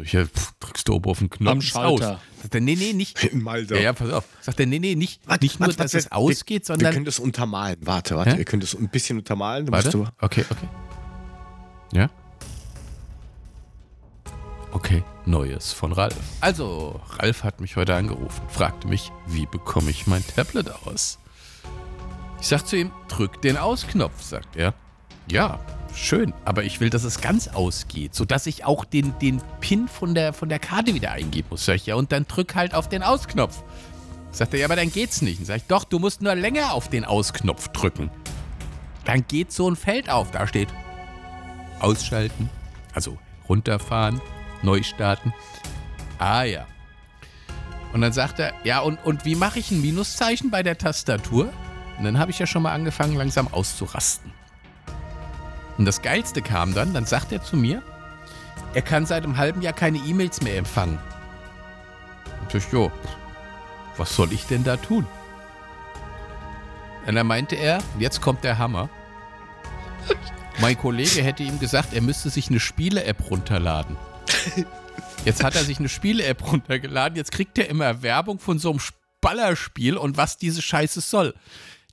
Speaker 2: Ja, pff, drückst du oben auf den Knopf.
Speaker 3: Am Schalter.
Speaker 2: Aus. Sagt er, nee, nee, nicht.
Speaker 1: Malta.
Speaker 2: Ja, ja, pass auf. Sagt er, nee, nee, nicht,
Speaker 1: Warte,
Speaker 2: nicht nur,
Speaker 1: warte,
Speaker 2: dass
Speaker 1: warte,
Speaker 2: es
Speaker 1: wir-
Speaker 2: ausgeht,
Speaker 1: Wir
Speaker 2: sondern.
Speaker 1: können das untermalen. Warte, warte.
Speaker 2: Hä?
Speaker 1: Wir können das ein bisschen untermalen. Du musst
Speaker 2: Warte.
Speaker 1: du,
Speaker 2: Okay, okay. Ja? Okay, Neues von Ralf. Also, Ralf hat mich heute angerufen, fragte mich, wie bekomme ich mein Tablet aus? Ich sag zu ihm, drück den Ausknopf, sagt er. Ja, schön, aber ich will, dass es ganz ausgeht, sodass ich auch den, den PIN von der, von der Karte wieder eingeben muss. Sag ich, ja, und dann drück halt auf den Ausknopf. Sagt er, ja, aber dann geht's nicht. Dann sag ich, doch, du musst nur länger auf den Ausknopf drücken. Dann geht so ein Feld auf. Da steht Ausschalten, also runterfahren, neu starten. Ah ja. Und dann sagt er, ja, und, und wie mache ich ein Minuszeichen bei der Tastatur? Und dann habe ich ja schon mal angefangen, langsam auszurasten. Und das Geilste kam dann, dann sagt er zu mir, er kann seit einem halben Jahr keine E-Mails mehr empfangen. Und ich, jo, was soll ich denn da tun? Und dann meinte er, jetzt kommt der Hammer. Mein Kollege hätte ihm gesagt, er müsste sich eine Spiele-App runterladen. Jetzt hat er sich eine Spiele-App runtergeladen, jetzt kriegt er immer Werbung von so einem Ballerspiel und was diese Scheiße soll.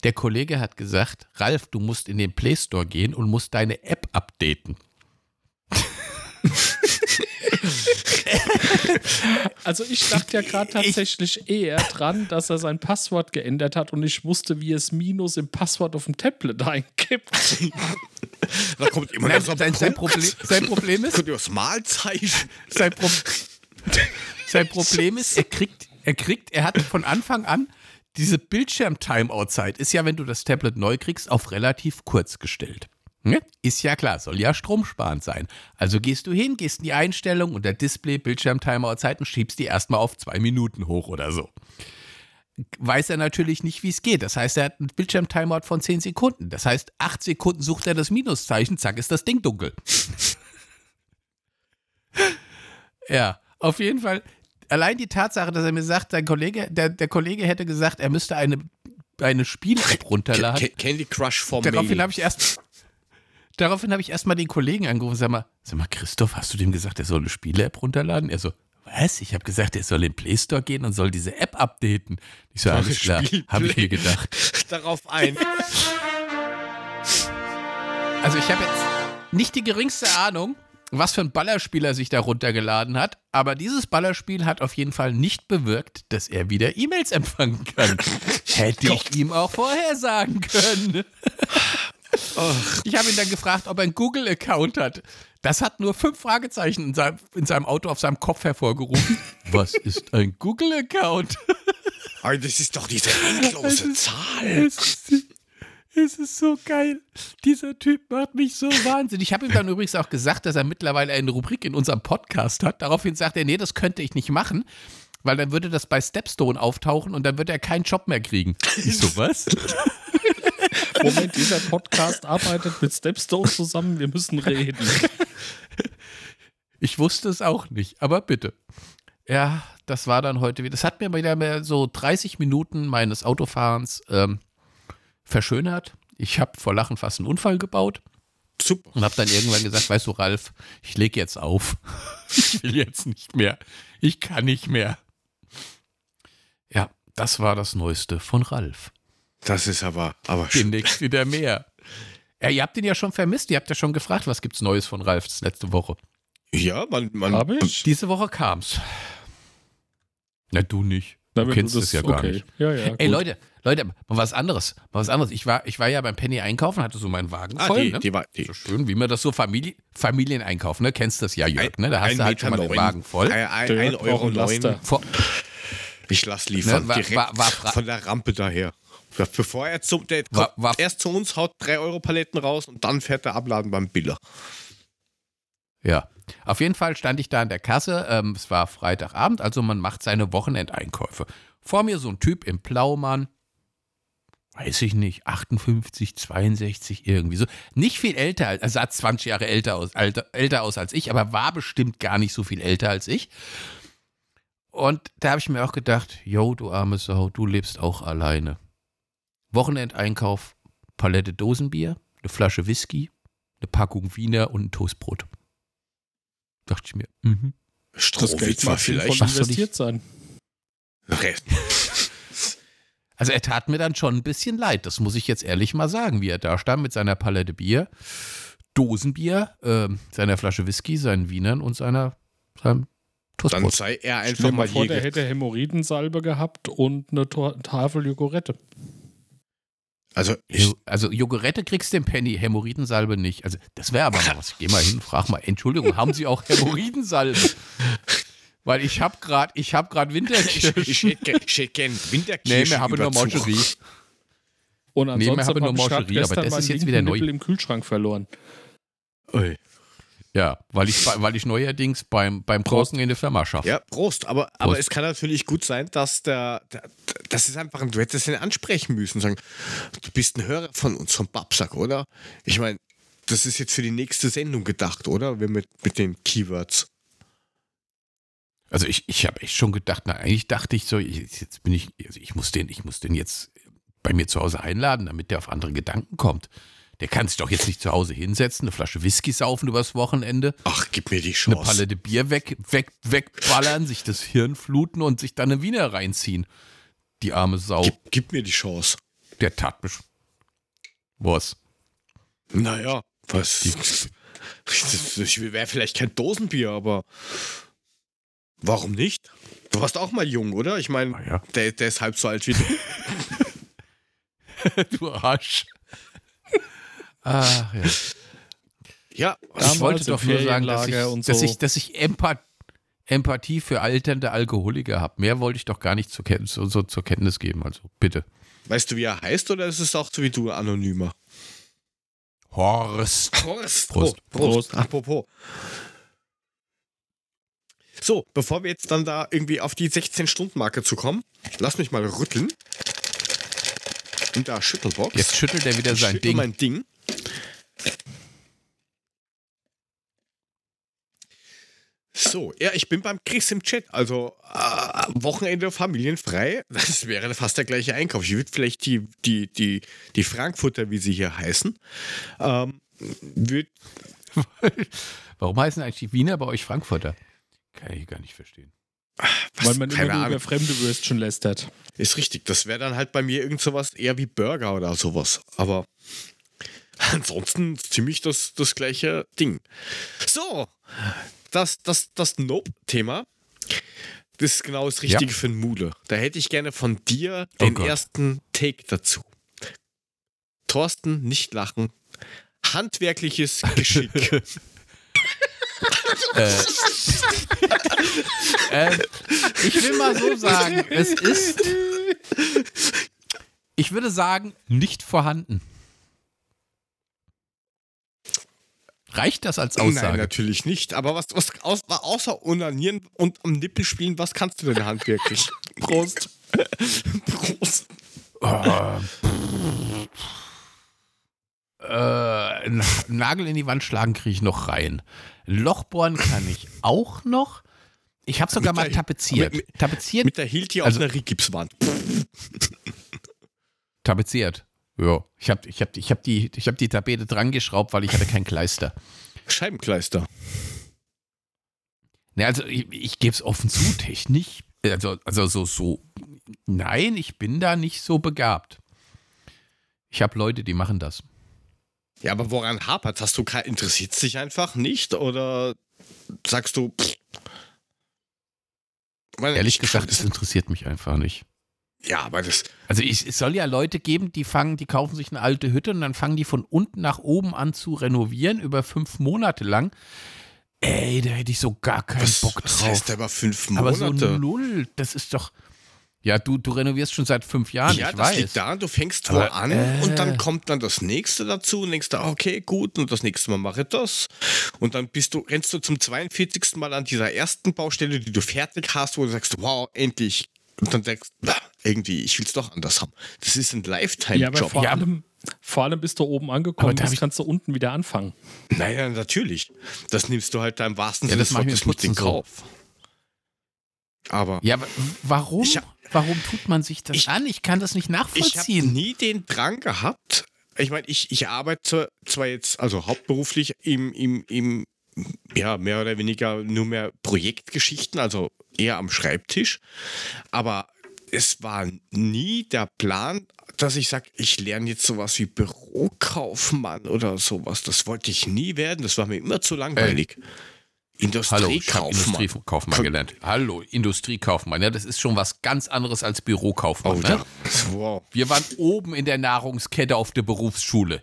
Speaker 2: Der Kollege hat gesagt, Ralf, du musst in den Play Store gehen und musst deine App updaten.
Speaker 3: Also ich dachte ja gerade tatsächlich eher dran, dass er sein Passwort geändert hat und ich wusste, wie es Minus im Passwort auf dem Tablet eingibt.
Speaker 1: Da kommt immer
Speaker 2: Nein,
Speaker 1: so ein
Speaker 2: sein, sein. Problem, sein Problem ist,
Speaker 1: Kommt über das Malzeichen.
Speaker 2: sein, Pro sein Problem ist, er kriegt, er kriegt, er hat von Anfang an diese Bildschirm-Timeout-Zeit ist ja, wenn du das Tablet neu kriegst, auf relativ kurz gestellt. Ne? Ist ja klar, soll ja stromsparend sein. Also gehst du hin, gehst in die Einstellung unter Display, Bildschirm-Timeout-Zeit und schiebst die erstmal auf zwei Minuten hoch oder so. Weiß er natürlich nicht, wie es geht. Das heißt, er hat einen Bildschirm-Timeout von 10 Sekunden. Das heißt, 8 Sekunden sucht er das Minuszeichen, zack, ist das Ding dunkel. ja, auf jeden Fall. Allein die Tatsache, dass er mir sagt, sein Kollege, der, der Kollege hätte gesagt, er müsste eine, eine Spiel-App runterladen.
Speaker 1: Ca- Candy Crush vom
Speaker 2: Daraufhin habe ich erst. Daraufhin habe ich erstmal den Kollegen angerufen und sag mal, sag mal, Christoph, hast du dem gesagt, er soll eine Spiele-App runterladen? Er so, was? Ich habe gesagt, er soll in den Play Store gehen und soll diese App updaten. Ich so, alles klar, habe ich mir gedacht.
Speaker 1: Darauf ein.
Speaker 2: Also ich habe jetzt nicht die geringste Ahnung, was für ein Ballerspiel er sich da runtergeladen hat, aber dieses Ballerspiel hat auf jeden Fall nicht bewirkt, dass er wieder E-Mails empfangen kann. Hätte ich ihm auch vorher sagen können. Ich habe ihn dann gefragt, ob er einen Google-Account hat. Das hat nur fünf Fragezeichen in seinem, in seinem Auto auf seinem Kopf hervorgerufen. Was ist ein Google-Account?
Speaker 1: Das ist doch diese endlose Zahl.
Speaker 2: Es ist, so geil. Dieser Typ macht mich so wahnsinnig. Ich habe ihm dann übrigens auch gesagt, dass er mittlerweile eine Rubrik in unserem Podcast hat. Daraufhin sagt er, nee, das könnte ich nicht machen, weil dann würde das bei Stepstone auftauchen und dann würde er keinen Job mehr kriegen. Ich so, was?
Speaker 3: Moment, dieser Podcast arbeitet mit Stepstone zusammen, wir müssen reden.
Speaker 2: Ich wusste es auch nicht, aber bitte. Ja, das war dann heute wieder. Das hat mir wieder mehr so 30 Minuten meines Autofahrens ähm, verschönert. Ich habe vor Lachen fast einen Unfall gebaut.
Speaker 1: Super.
Speaker 2: Und habe dann irgendwann gesagt, weißt du, Ralf, ich lege jetzt auf. Ich will jetzt nicht mehr. Ich kann nicht mehr. Ja, das war das Neueste von Ralf.
Speaker 1: Das ist aber, aber schön.
Speaker 2: Demnächst wieder mehr. Ja, ihr habt ihn ja schon vermisst. Ihr habt ja schon gefragt, was gibt's Neues von Ralf letzte Woche.
Speaker 1: Ja, man, man
Speaker 3: Habe ich?
Speaker 2: Diese Woche kam's. Na, du nicht.
Speaker 3: Na,
Speaker 2: Du kennst
Speaker 3: das-
Speaker 2: es ja gar
Speaker 3: okay.
Speaker 2: nicht.
Speaker 3: Ja, ja,
Speaker 2: Ey. Leute, Leute, mal was anderes. Mal was anderes. Ich war, ich war ja beim Penny einkaufen, hatte so meinen Wagen
Speaker 1: Ah,
Speaker 2: voll.
Speaker 1: die,
Speaker 2: ne?
Speaker 1: die war, die,
Speaker 2: so schön, wie man das so Familie, Familieneinkauf, ne? Kennst das ja, Jörg, ne? Da hast
Speaker 1: ein
Speaker 2: du halt schon mal den
Speaker 1: Meter
Speaker 2: Wagen voll.
Speaker 1: Ein, ein,
Speaker 3: Der
Speaker 1: ein Euro neun.
Speaker 2: Vor,
Speaker 1: Ich lass liefern.
Speaker 2: Ne, war-
Speaker 1: direkt
Speaker 2: war- war
Speaker 1: von der Rampe daher. Bevor er zum, der
Speaker 2: War-
Speaker 1: kommt
Speaker 2: war-
Speaker 1: erst zu uns, haut 3 Euro Paletten raus und dann fährt er abladen beim Biller.
Speaker 2: Ja, auf jeden Fall stand ich da an der Kasse. Ähm, es war Freitagabend, also man macht seine Wochenendeinkäufe. Vor mir so ein Typ im Blaumann, weiß ich nicht, 58, 62, irgendwie so. Nicht viel älter, er sah 20 Jahre älter aus, älter, älter aus als ich, aber war bestimmt gar nicht so viel älter als ich. Und da habe ich mir auch gedacht, yo, du arme Sau, du lebst auch alleine. Wochenendeinkauf, Palette Dosenbier, eine Flasche Whisky, eine Packung Wiener und ein Toastbrot. Dachte ich mir, mhm.
Speaker 3: Das Geld
Speaker 1: war
Speaker 3: mag sinnvoll
Speaker 1: vielleicht.
Speaker 2: Was
Speaker 3: investiert sein.
Speaker 1: Rest.
Speaker 2: Also er tat mir dann schon ein bisschen leid, das muss ich jetzt ehrlich mal sagen, wie er da stand mit seiner Palette Bier, Dosenbier, ähm, seiner Flasche Whisky, seinen Wienern und seiner, seinem
Speaker 1: Dann
Speaker 2: Toastbrot.
Speaker 1: sei er einfach mal
Speaker 3: vor,
Speaker 1: hier.
Speaker 3: der hätte Hämorrhoidensalbe gehabt und eine Tafel Jogurette.
Speaker 1: Also, ich,
Speaker 2: Also Jogurette kriegst du im Penny, Hämorrhoidensalbe nicht. Also das wäre aber mal was. Ich geh mal hin, frag mal, Entschuldigung, haben Sie auch Hämorrhoidensalbe? Weil ich habe gerade ich hab grad
Speaker 1: Ich,
Speaker 2: Winterkirschen.
Speaker 1: ich, ge- ich hätte gern
Speaker 2: Nee,
Speaker 1: Winterkirschen.
Speaker 2: wir haben nur Moncherie.
Speaker 3: Und
Speaker 2: wir
Speaker 3: ansonsten
Speaker 2: haben nur
Speaker 3: hab ich grad
Speaker 2: Mancherie, aber das ist jetzt wieder neu.
Speaker 3: Nippel im Kühlschrank verloren.
Speaker 1: Ui.
Speaker 2: Ja, weil ich, weil ich neuerdings beim, beim Kochen in der Firma schaffe.
Speaker 1: Ja, Prost. Aber, aber
Speaker 2: Prost.
Speaker 1: es kann natürlich gut sein, dass der, der das ist einfach ein, du hättest ihn ansprechen müssen. Sagen, du bist ein Hörer von uns, vom Babsack, oder? Ich meine, das ist jetzt für die nächste Sendung gedacht, oder? Wir mit, mit den Keywords.
Speaker 2: Also ich, ich habe echt schon gedacht, na, eigentlich dachte ich so, ich- jetzt bin ich, also ich muss den, ich muss den jetzt bei mir zu Hause einladen, damit der auf andere Gedanken kommt. Der kann sich doch jetzt nicht zu Hause hinsetzen, eine Flasche Whisky saufen übers Wochenende,
Speaker 1: Ach, gib mir die
Speaker 2: eine
Speaker 1: Chance.
Speaker 2: Palette Bier weg, weg, wegballern, sich das Hirn fluten und sich dann eine Wiener reinziehen. Die arme Sau.
Speaker 1: Gib, gib mir die Chance.
Speaker 2: Der tat mich. Was?
Speaker 1: Naja, was? Ich wäre vielleicht kein Dosenbier, aber warum nicht? Du warst auch mal jung, oder? Ich meine,
Speaker 2: Ah ja.
Speaker 1: der, der ist halb so alt wie du.
Speaker 2: du Arsch. Ach ja.
Speaker 1: Ja,
Speaker 2: ich wollte doch nur sagen, dass ich,
Speaker 3: und
Speaker 2: dass
Speaker 3: so.
Speaker 2: ich, dass ich Empath Empathie für alternde Alkoholiker habe. Mehr wollte ich doch gar nicht zur Ken so, so zur Kenntnis geben. Also bitte.
Speaker 1: weißt du, wie er heißt, oder ist es auch so wie du, anonymer?
Speaker 2: Horst.
Speaker 1: Prost.
Speaker 2: Prost.
Speaker 1: Oh, Prost. Apropos. So, bevor wir jetzt dann da irgendwie auf die 16-Stunden-Marke zu kommen, lass mich mal rütteln. In der Schüttelbox.
Speaker 2: Jetzt schüttelt er wieder
Speaker 1: Ich
Speaker 2: sein Ding.
Speaker 1: mein Ding. So, ja, ich bin beim Chris im Chat. Also äh, Wochenende familienfrei. Das wäre fast der gleiche Einkauf. Ich würde vielleicht die, die, die, die Frankfurter, wie sie hier heißen, ähm, würd,
Speaker 2: Warum heißen eigentlich die Wiener bei euch Frankfurter? Kann ich gar nicht verstehen.
Speaker 3: Weil man
Speaker 1: keine
Speaker 3: immer nur
Speaker 1: Ahnung.
Speaker 3: über fremde Würstchen lästert.
Speaker 1: Ist richtig. Das wäre dann halt bei mir irgend sowas eher wie Burger oder sowas. Aber ansonsten ziemlich das, das gleiche Ding. So, das, das, das Nope-Thema. Das ist genau das Richtige für einen Mule. Da hätte ich gerne von dir
Speaker 2: Oh
Speaker 1: den
Speaker 2: Gott.
Speaker 1: ersten Take dazu. Thorsten, nicht lachen. Handwerkliches Geschick.
Speaker 2: Äh, äh, ich will mal so sagen, es ist, ich würde sagen, nicht vorhanden. Reicht das als
Speaker 1: Nein,
Speaker 2: Aussage?
Speaker 1: natürlich nicht. Aber was, was außer Onanieren und am Nippel spielen, was kannst du denn handwerklich? Prost. Prost.
Speaker 2: Oh. Äh, einen Nagel in die Wand schlagen kriege ich noch rein. Loch bohren kann ich auch noch. Ich habe sogar
Speaker 1: Mit
Speaker 2: mal tapeziert.
Speaker 1: mit-
Speaker 2: tapeziert,
Speaker 1: Mit der Hilti
Speaker 2: Also-
Speaker 1: auf einer Rigipswand.
Speaker 2: tapeziert. Ja, ich habe ich hab, ich hab die, ich hab die Tapete dran geschraubt, weil ich hatte kein Kleister.
Speaker 1: Scheibenkleister.
Speaker 2: Ne, also ich, ich gebe es offen zu, technisch. Also, also so, so. Nein, ich bin da nicht so begabt. Ich habe Leute, die machen das.
Speaker 1: Ja, aber woran hapert? Hast du interessiert es dich einfach nicht oder sagst du? Pff, Weil
Speaker 2: Ehrlich
Speaker 1: ich-
Speaker 2: gesagt, es interessiert mich einfach nicht.
Speaker 1: Ja, aber das.
Speaker 2: Also ich, es soll ja Leute geben, die fangen, die kaufen sich eine alte Hütte und dann fangen die von unten nach oben an zu renovieren über fünf Monate lang. Ey, da hätte ich so gar keinen
Speaker 1: Was,
Speaker 2: Bock
Speaker 1: was
Speaker 2: drauf.
Speaker 1: heißt aber fünf
Speaker 2: Aber
Speaker 1: Monate?
Speaker 2: so null, das ist doch. Ja, du, du renovierst schon seit fünf Jahren,
Speaker 1: ja,
Speaker 2: ich
Speaker 1: das
Speaker 2: weiß.
Speaker 1: liegt daran, du fängst wo
Speaker 2: Aber,
Speaker 1: an
Speaker 2: äh.
Speaker 1: und dann kommt dann das nächste dazu und denkst du, okay, gut, und das nächste Mal mache ich das. Und dann bist du, rennst du zum 42. Mal an dieser ersten Baustelle, die du fertig hast, wo du sagst, wow, endlich. Und dann denkst du, irgendwie, ich will es doch anders haben. Das ist ein Lifetime-Job.
Speaker 3: vor,
Speaker 2: Ja,
Speaker 3: vor allem bist du oben angekommen,
Speaker 2: da ich-
Speaker 3: kannst du unten wieder anfangen.
Speaker 1: naja, natürlich. Das nimmst du halt da im wahrsten
Speaker 2: Ja,
Speaker 1: Sinne
Speaker 2: das
Speaker 1: des
Speaker 2: mach ich mit
Speaker 1: Wortes mit in
Speaker 2: Putzen so.
Speaker 1: Kauf. Aber
Speaker 2: Ja, aber warum?
Speaker 1: Ich hab-
Speaker 2: warum tut man sich das
Speaker 1: Ich-
Speaker 2: an? Ich kann das nicht
Speaker 1: ich habe
Speaker 2: nachvollziehen.
Speaker 1: nie den Drang gehabt. Ich meine, ich, ich arbeite zwar jetzt, also hauptberuflich im, im, im, ja, mehr oder weniger nur mehr Projektgeschichten, also eher am Schreibtisch. Aber es war nie der Plan, dass ich sage, ich lerne jetzt sowas wie Bürokaufmann oder sowas. Das wollte ich nie werden. Das war mir immer zu langweilig.
Speaker 2: Hallo,
Speaker 1: Industriekaufmann.
Speaker 2: Industriekaufmann
Speaker 1: Kon-
Speaker 2: gelernt. Hallo, Industriekaufmann. Ja, das ist schon was ganz anderes als
Speaker 1: Oh,
Speaker 2: Bürokaufmann. ne?
Speaker 1: da. Wow.
Speaker 2: Wir waren oben in der Nahrungskette auf der Berufsschule.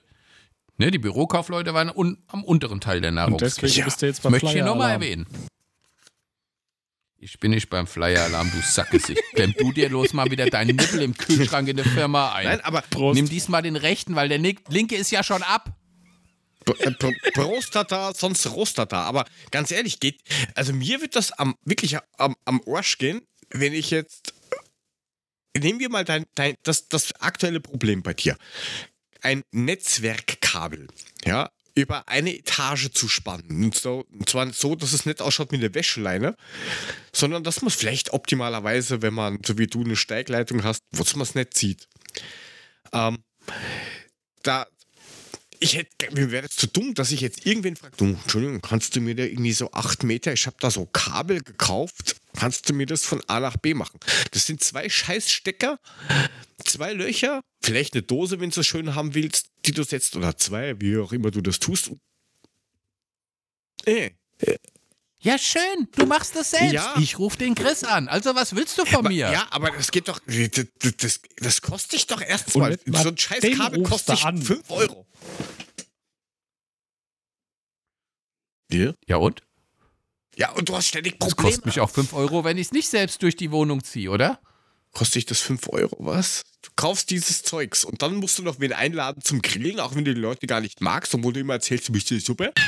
Speaker 2: Ne, die Bürokaufleute waren un am unteren Teil der
Speaker 3: Und
Speaker 2: Nahrungskette.
Speaker 3: deswegen
Speaker 1: Ja,
Speaker 3: bist du jetzt
Speaker 2: Das
Speaker 3: beim
Speaker 2: möchte ich hier nochmal erwähnen. Ich bin nicht beim Flyer-Alarm, du Sackgesicht. Klemm du dir los mal wieder deinen Nippel im Kühlschrank in der Firma ein.
Speaker 1: Nein, aber
Speaker 2: Nimm diesmal den rechten, weil der linke ist ja schon ab.
Speaker 1: Pr- Prostata, sonst Rostata. Aber ganz ehrlich, geht. Also mir wird das am, wirklich am, am Arsch gehen, wenn ich jetzt. Nehmen wir mal dein, dein, das, das aktuelle Problem bei dir. Ein Netzwerkkabel, ja, über eine Etage zu spannen. Und, so, und zwar so, dass es nicht ausschaut wie eine Wäscheleine, sondern dass man es vielleicht optimalerweise, wenn man, so wie du, eine Steigleitung hast, wo man es nicht sieht. Ähm, da, ich hätte, mir wäre es zu dumm, dass ich jetzt irgendwen frage, du, Entschuldigung, kannst du mir da irgendwie so acht Meter, ich habe da so Kabel gekauft, kannst du mir das von A nach B machen? Das sind zwei Scheißstecker, zwei Löcher, vielleicht eine Dose, wenn du es schön haben willst, die du setzt, oder zwei, wie auch immer du das tust. Äh,
Speaker 2: Ja, schön. Du machst das selbst.
Speaker 1: Ja.
Speaker 2: Ich rufe den Chris an. Also, was willst du von
Speaker 1: aber,
Speaker 2: mir?
Speaker 1: Ja, aber das geht doch, das, das, das kostet dich doch erstmal. So ein scheiß Kabel kostet
Speaker 3: du an.
Speaker 1: 5 Euro. Ja?
Speaker 2: Ja, und?
Speaker 1: Ja, und du hast ständig
Speaker 2: Das
Speaker 1: Probleme.
Speaker 2: kostet mich auch 5 Euro, wenn ich es nicht selbst durch die Wohnung ziehe, oder?
Speaker 1: Kostet dich das 5 Euro, was? Du kaufst dieses Zeugs und dann musst du noch wen einladen zum Grillen, auch wenn du die Leute gar nicht magst, obwohl du immer erzählst, du bist die Suppe.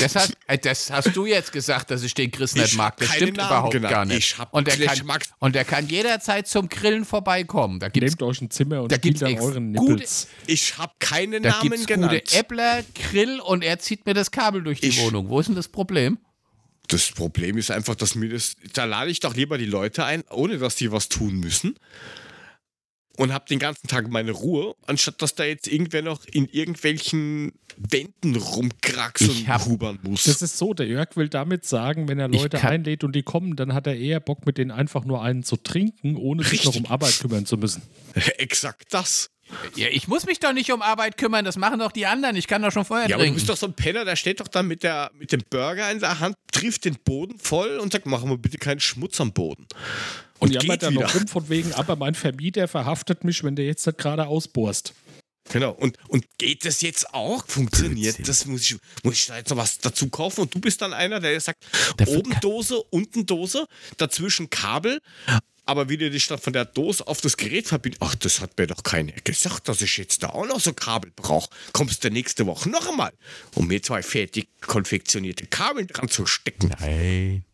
Speaker 2: Das, hat, äh, das hast du jetzt gesagt, dass ich den Chris nicht
Speaker 1: Ich
Speaker 2: mag. Das stimmt
Speaker 1: Namen
Speaker 2: überhaupt
Speaker 1: genannt.
Speaker 2: gar nicht.
Speaker 1: Ich hab
Speaker 2: und, der
Speaker 1: vielleicht
Speaker 2: kann, und der kann jederzeit zum Grillen vorbeikommen. Da gibt's,
Speaker 3: Nehmt euch ein Zimmer und
Speaker 2: da
Speaker 3: spielt
Speaker 2: gibt's
Speaker 3: an euren
Speaker 2: gute-
Speaker 3: Nippels.
Speaker 1: Ich habe keine
Speaker 2: da
Speaker 1: Namen
Speaker 2: gibt's
Speaker 1: genannt.
Speaker 2: gute Äppler, Grill und er zieht mir das Kabel durch die
Speaker 1: Ich-
Speaker 2: Wohnung. Wo ist denn das Problem?
Speaker 1: Das Problem ist einfach, dass mir das. Da lade ich doch lieber die Leute ein, ohne dass die was tun müssen. Und hab den ganzen Tag meine Ruhe, anstatt dass da jetzt irgendwer noch in irgendwelchen Wänden rumkraxeln
Speaker 2: hab-
Speaker 1: und hubern muss.
Speaker 3: Das ist so, der Jörg will damit sagen, wenn er Leute
Speaker 2: kann-
Speaker 3: einlädt und die kommen, dann hat er eher Bock, mit denen einfach nur einen zu trinken, ohne sich noch um
Speaker 1: Richtig.
Speaker 3: Arbeit kümmern zu müssen.
Speaker 1: Exakt das.
Speaker 2: Ja, ich muss mich doch nicht um Arbeit kümmern, das machen doch die anderen. Ich kann doch schon vorher
Speaker 1: Ja, aber du
Speaker 2: trinken.
Speaker 1: bist doch so ein Penner, der steht doch dann mit, der, mit dem Burger in der Hand, trifft den Boden voll und sagt, machen wir bitte keinen Schmutz am Boden.
Speaker 3: Und,
Speaker 1: geht
Speaker 3: dann
Speaker 1: wieder.
Speaker 3: noch rum von wegen, aber mein Vermieter verhaftet mich, wenn der jetzt nicht gerade ausbohrst.
Speaker 1: Genau. Und, und geht das jetzt auch? Funktioniert
Speaker 2: Blödsinn.
Speaker 1: das? Muss ich, muss ich da jetzt noch was dazu kaufen? Und du bist dann einer, der sagt,
Speaker 2: Dafür
Speaker 1: oben Dose, unten Dose, dazwischen Kabel. Aber wie du dich dann von der Dose auf das Gerät verbindest, ach, das hat mir doch keiner gesagt, dass ich jetzt da auch noch so Kabel brauche. Kommst du nächste Woche noch einmal, um mir zwei fertig konfektionierte Kabel dran zu stecken.
Speaker 2: Nein.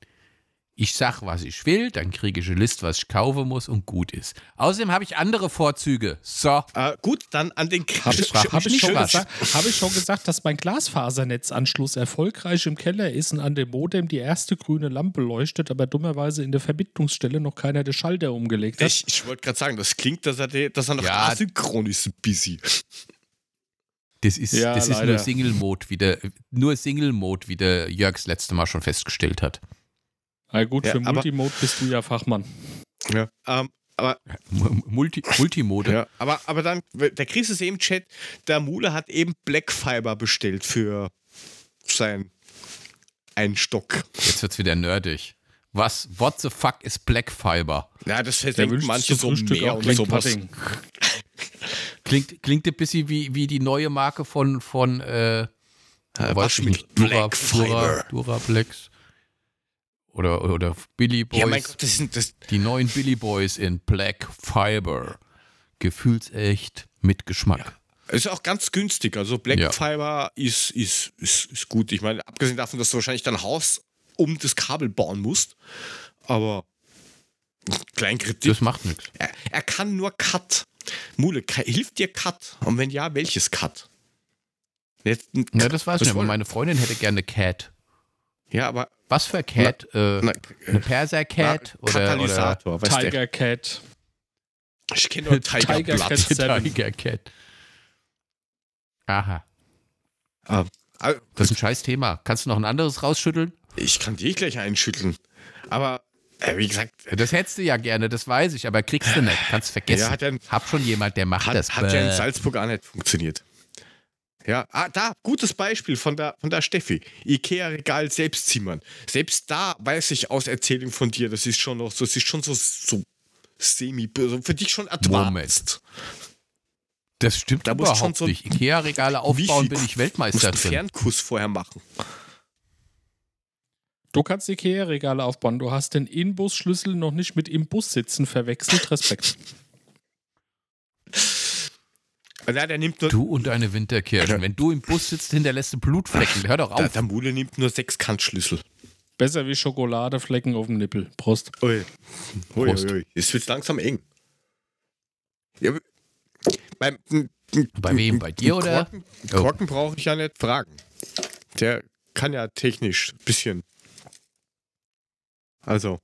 Speaker 2: Ich sag, was ich will, dann kriege ich eine Liste, was ich kaufen muss und gut ist. Außerdem habe ich andere Vorzüge. So.
Speaker 1: Äh, gut, dann an den
Speaker 3: Habe ich, hab ich, schon gesagt- hab ich schon gesagt, dass mein Glasfasernetzanschluss erfolgreich im Keller ist und an dem Modem die erste grüne Lampe leuchtet, aber dummerweise in der Verbindungsstelle noch keiner den Schalter umgelegt hat?
Speaker 1: Ich, ich wollte gerade sagen, das klingt, dass er, de- dass er noch
Speaker 2: Ja.
Speaker 1: asynchron ist, ein bisschen.
Speaker 2: Das ist,
Speaker 3: Ja,
Speaker 2: das ist nur
Speaker 3: leider.
Speaker 2: Single-Mode, wie der, nur Single-Mode, wie der Jörgs letzte Mal schon festgestellt hat.
Speaker 3: Na gut,
Speaker 1: Ja,
Speaker 3: für Multimode bist du ja Fachmann.
Speaker 1: Ja. Ähm, aber
Speaker 2: Multi, Multimode.
Speaker 1: Ja, aber, aber dann, der Chris ist im Chat, der Mule hat eben Black Fiber bestellt für sein einen Stock.
Speaker 2: Jetzt wird's wieder nerdig. Was, what the fuck ist Black Fiber?
Speaker 1: Ja, das denken manche so
Speaker 3: Frühstück
Speaker 1: mehr
Speaker 3: auch
Speaker 1: und sowas.
Speaker 2: Klingt, klingt ein bisschen wie, wie die neue Marke von, von äh, weiß
Speaker 1: was
Speaker 2: ich
Speaker 1: mit
Speaker 2: nicht, Dura,
Speaker 1: Black
Speaker 2: Dura,
Speaker 1: Fiber?
Speaker 2: Duraplex. Oder, oder Billy Boys.
Speaker 1: Ja, mein Gott, das sind das.
Speaker 2: Die neuen Billy Boys in Black Fiber. Gefühlsecht mit Geschmack.
Speaker 1: Ist auch ganz günstig. Also Black
Speaker 2: Ja.
Speaker 1: Fiber ist, ist, ist, ist gut. Ich meine, abgesehen davon, dass du wahrscheinlich dein Haus um das Kabel bauen musst. Aber klein Kritik.
Speaker 2: Das macht nichts.
Speaker 1: Er, er kann nur Cut. Mule, hilft dir Cut? Und wenn ja, welches Cut? Jetzt,
Speaker 2: Ja, das weiß ich nicht. aber Meine Freundin hätte gerne Cat.
Speaker 1: Ja, aber
Speaker 2: Was für Cat? äh,
Speaker 1: na,
Speaker 2: eine Perser-Cat?
Speaker 1: na,
Speaker 2: Oder, oder
Speaker 1: Katalysator, weißt du?
Speaker 3: Tiger Cat.
Speaker 1: Ich kenne nur Tiger,
Speaker 3: Tiger. Cat. Seven.
Speaker 2: Tiger Cat. Aha.
Speaker 1: Ah, ah,
Speaker 2: Das ist ein scheiß Thema. Kannst du noch ein anderes rausschütteln?
Speaker 1: Ich kann dich gleich einschütteln. Aber, äh, wie gesagt,
Speaker 2: Das hättest du ja gerne, das weiß ich, aber kriegst du nicht. Kannst vergessen.
Speaker 1: Ja, hat ja-
Speaker 2: Hab schon jemand, der macht
Speaker 1: hat,
Speaker 2: das.
Speaker 1: hat ja in. Salzburg auch nicht funktioniert. Ja, ah, da, gutes Beispiel von der, von der Steffi. Ikea-Regal Selbstzimmern. Selbst da weiß ich aus Erzählung von dir, das ist schon noch, so- das ist schon so, so semi, für dich schon advanced.
Speaker 2: Das stimmt
Speaker 1: Da
Speaker 2: überhaupt
Speaker 1: schon so-
Speaker 2: nicht. Ikea-Regale aufbauen bin ich
Speaker 1: Du musst
Speaker 2: Weltmeister
Speaker 1: einen
Speaker 2: drin.
Speaker 1: Fernkuss vorher machen.
Speaker 3: Du kannst Ikea-Regale aufbauen. Du hast den Inbus-Schlüssel noch nicht mit im Bus sitzen verwechselt. Respekt.
Speaker 1: Ja, der nimmt nur.
Speaker 2: Du und deine Winterkirschen. Wenn du im Bus sitzt, hinterlässt du Blutflecken. Hör doch
Speaker 1: Der,
Speaker 2: auf.
Speaker 1: der Mule nimmt nur sechs Kantschlüssel.
Speaker 3: Besser wie Schokoladeflecken auf dem Nippel. Prost.
Speaker 1: Ui. Ui,
Speaker 2: Prost.
Speaker 1: ui, ui. Es wird langsam eng. Ja, beim,
Speaker 2: Bei wem? Bei dir oder?
Speaker 1: Korken,
Speaker 2: Oh.
Speaker 1: Korken brauche ich ja nicht fragen. Der kann ja technisch ein bisschen. Also,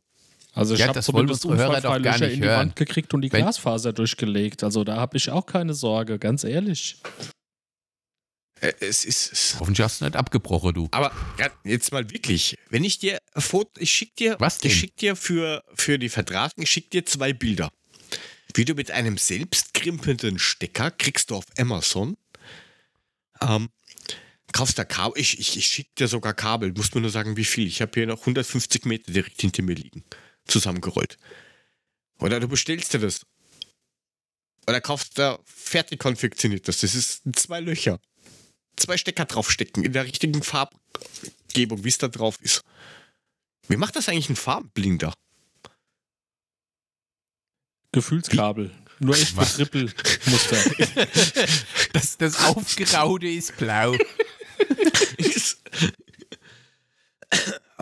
Speaker 3: Also ich
Speaker 2: Ja,
Speaker 3: habe zumindest Unfallfreilöcher
Speaker 2: nicht
Speaker 3: in die
Speaker 2: hören.
Speaker 3: Wand gekriegt und die
Speaker 2: Wenn-
Speaker 3: Glasfaser durchgelegt. Also da habe ich auch keine Sorge, ganz ehrlich.
Speaker 1: äh, es ist. Es,
Speaker 2: Hoffentlich hast du nicht abgebrochen, du.
Speaker 1: aber ja, jetzt mal wirklich, wenn ich dir Foto, ich schick dir,
Speaker 2: Was denn?
Speaker 1: ich schick dir für, für die Verdrahtung, ich schick dir zwei Bilder. Wie du mit einem selbstkrimpelnden Stecker kriegst du auf Amazon. Ähm, kaufst da Kabel, ich, ich, ich schick dir sogar Kabel, musst mir nur sagen, wie viel. Ich habe hier noch 150 Meter direkt hinter mir liegen, zusammengerollt. Oder du bestellst dir das. Oder kaufst da fertig konfektioniertes. Das ist zwei Löcher. Zwei Stecker draufstecken in der richtigen Farbgebung, wie es da drauf ist. Wie macht das eigentlich ein Farbenblinder?
Speaker 3: Gefühlskabel. Nur echt mit Trippelmuster.
Speaker 2: Das, das Aufgeraute ist blau.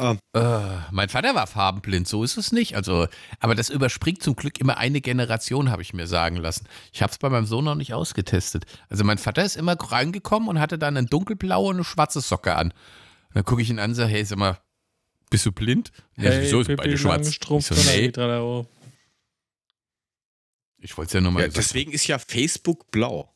Speaker 1: Ähm,
Speaker 2: Äh, mein Vater war farbenblind, so ist es nicht. Also, aber das überspringt zum Glück immer eine Generation, habe ich mir sagen lassen. Ich habe es bei meinem Sohn noch nicht ausgetestet. Also mein Vater ist immer reingekommen und hatte dann eine dunkelblaue und eine schwarze Socke an. Und dann gucke ich ihn an und sage, hey, sag mal, bist du blind? Ja, wieso ist beide schwarz? Ich, so, nee, ich wollte es ja nur mal
Speaker 1: ja, deswegen ist ja Facebook blau.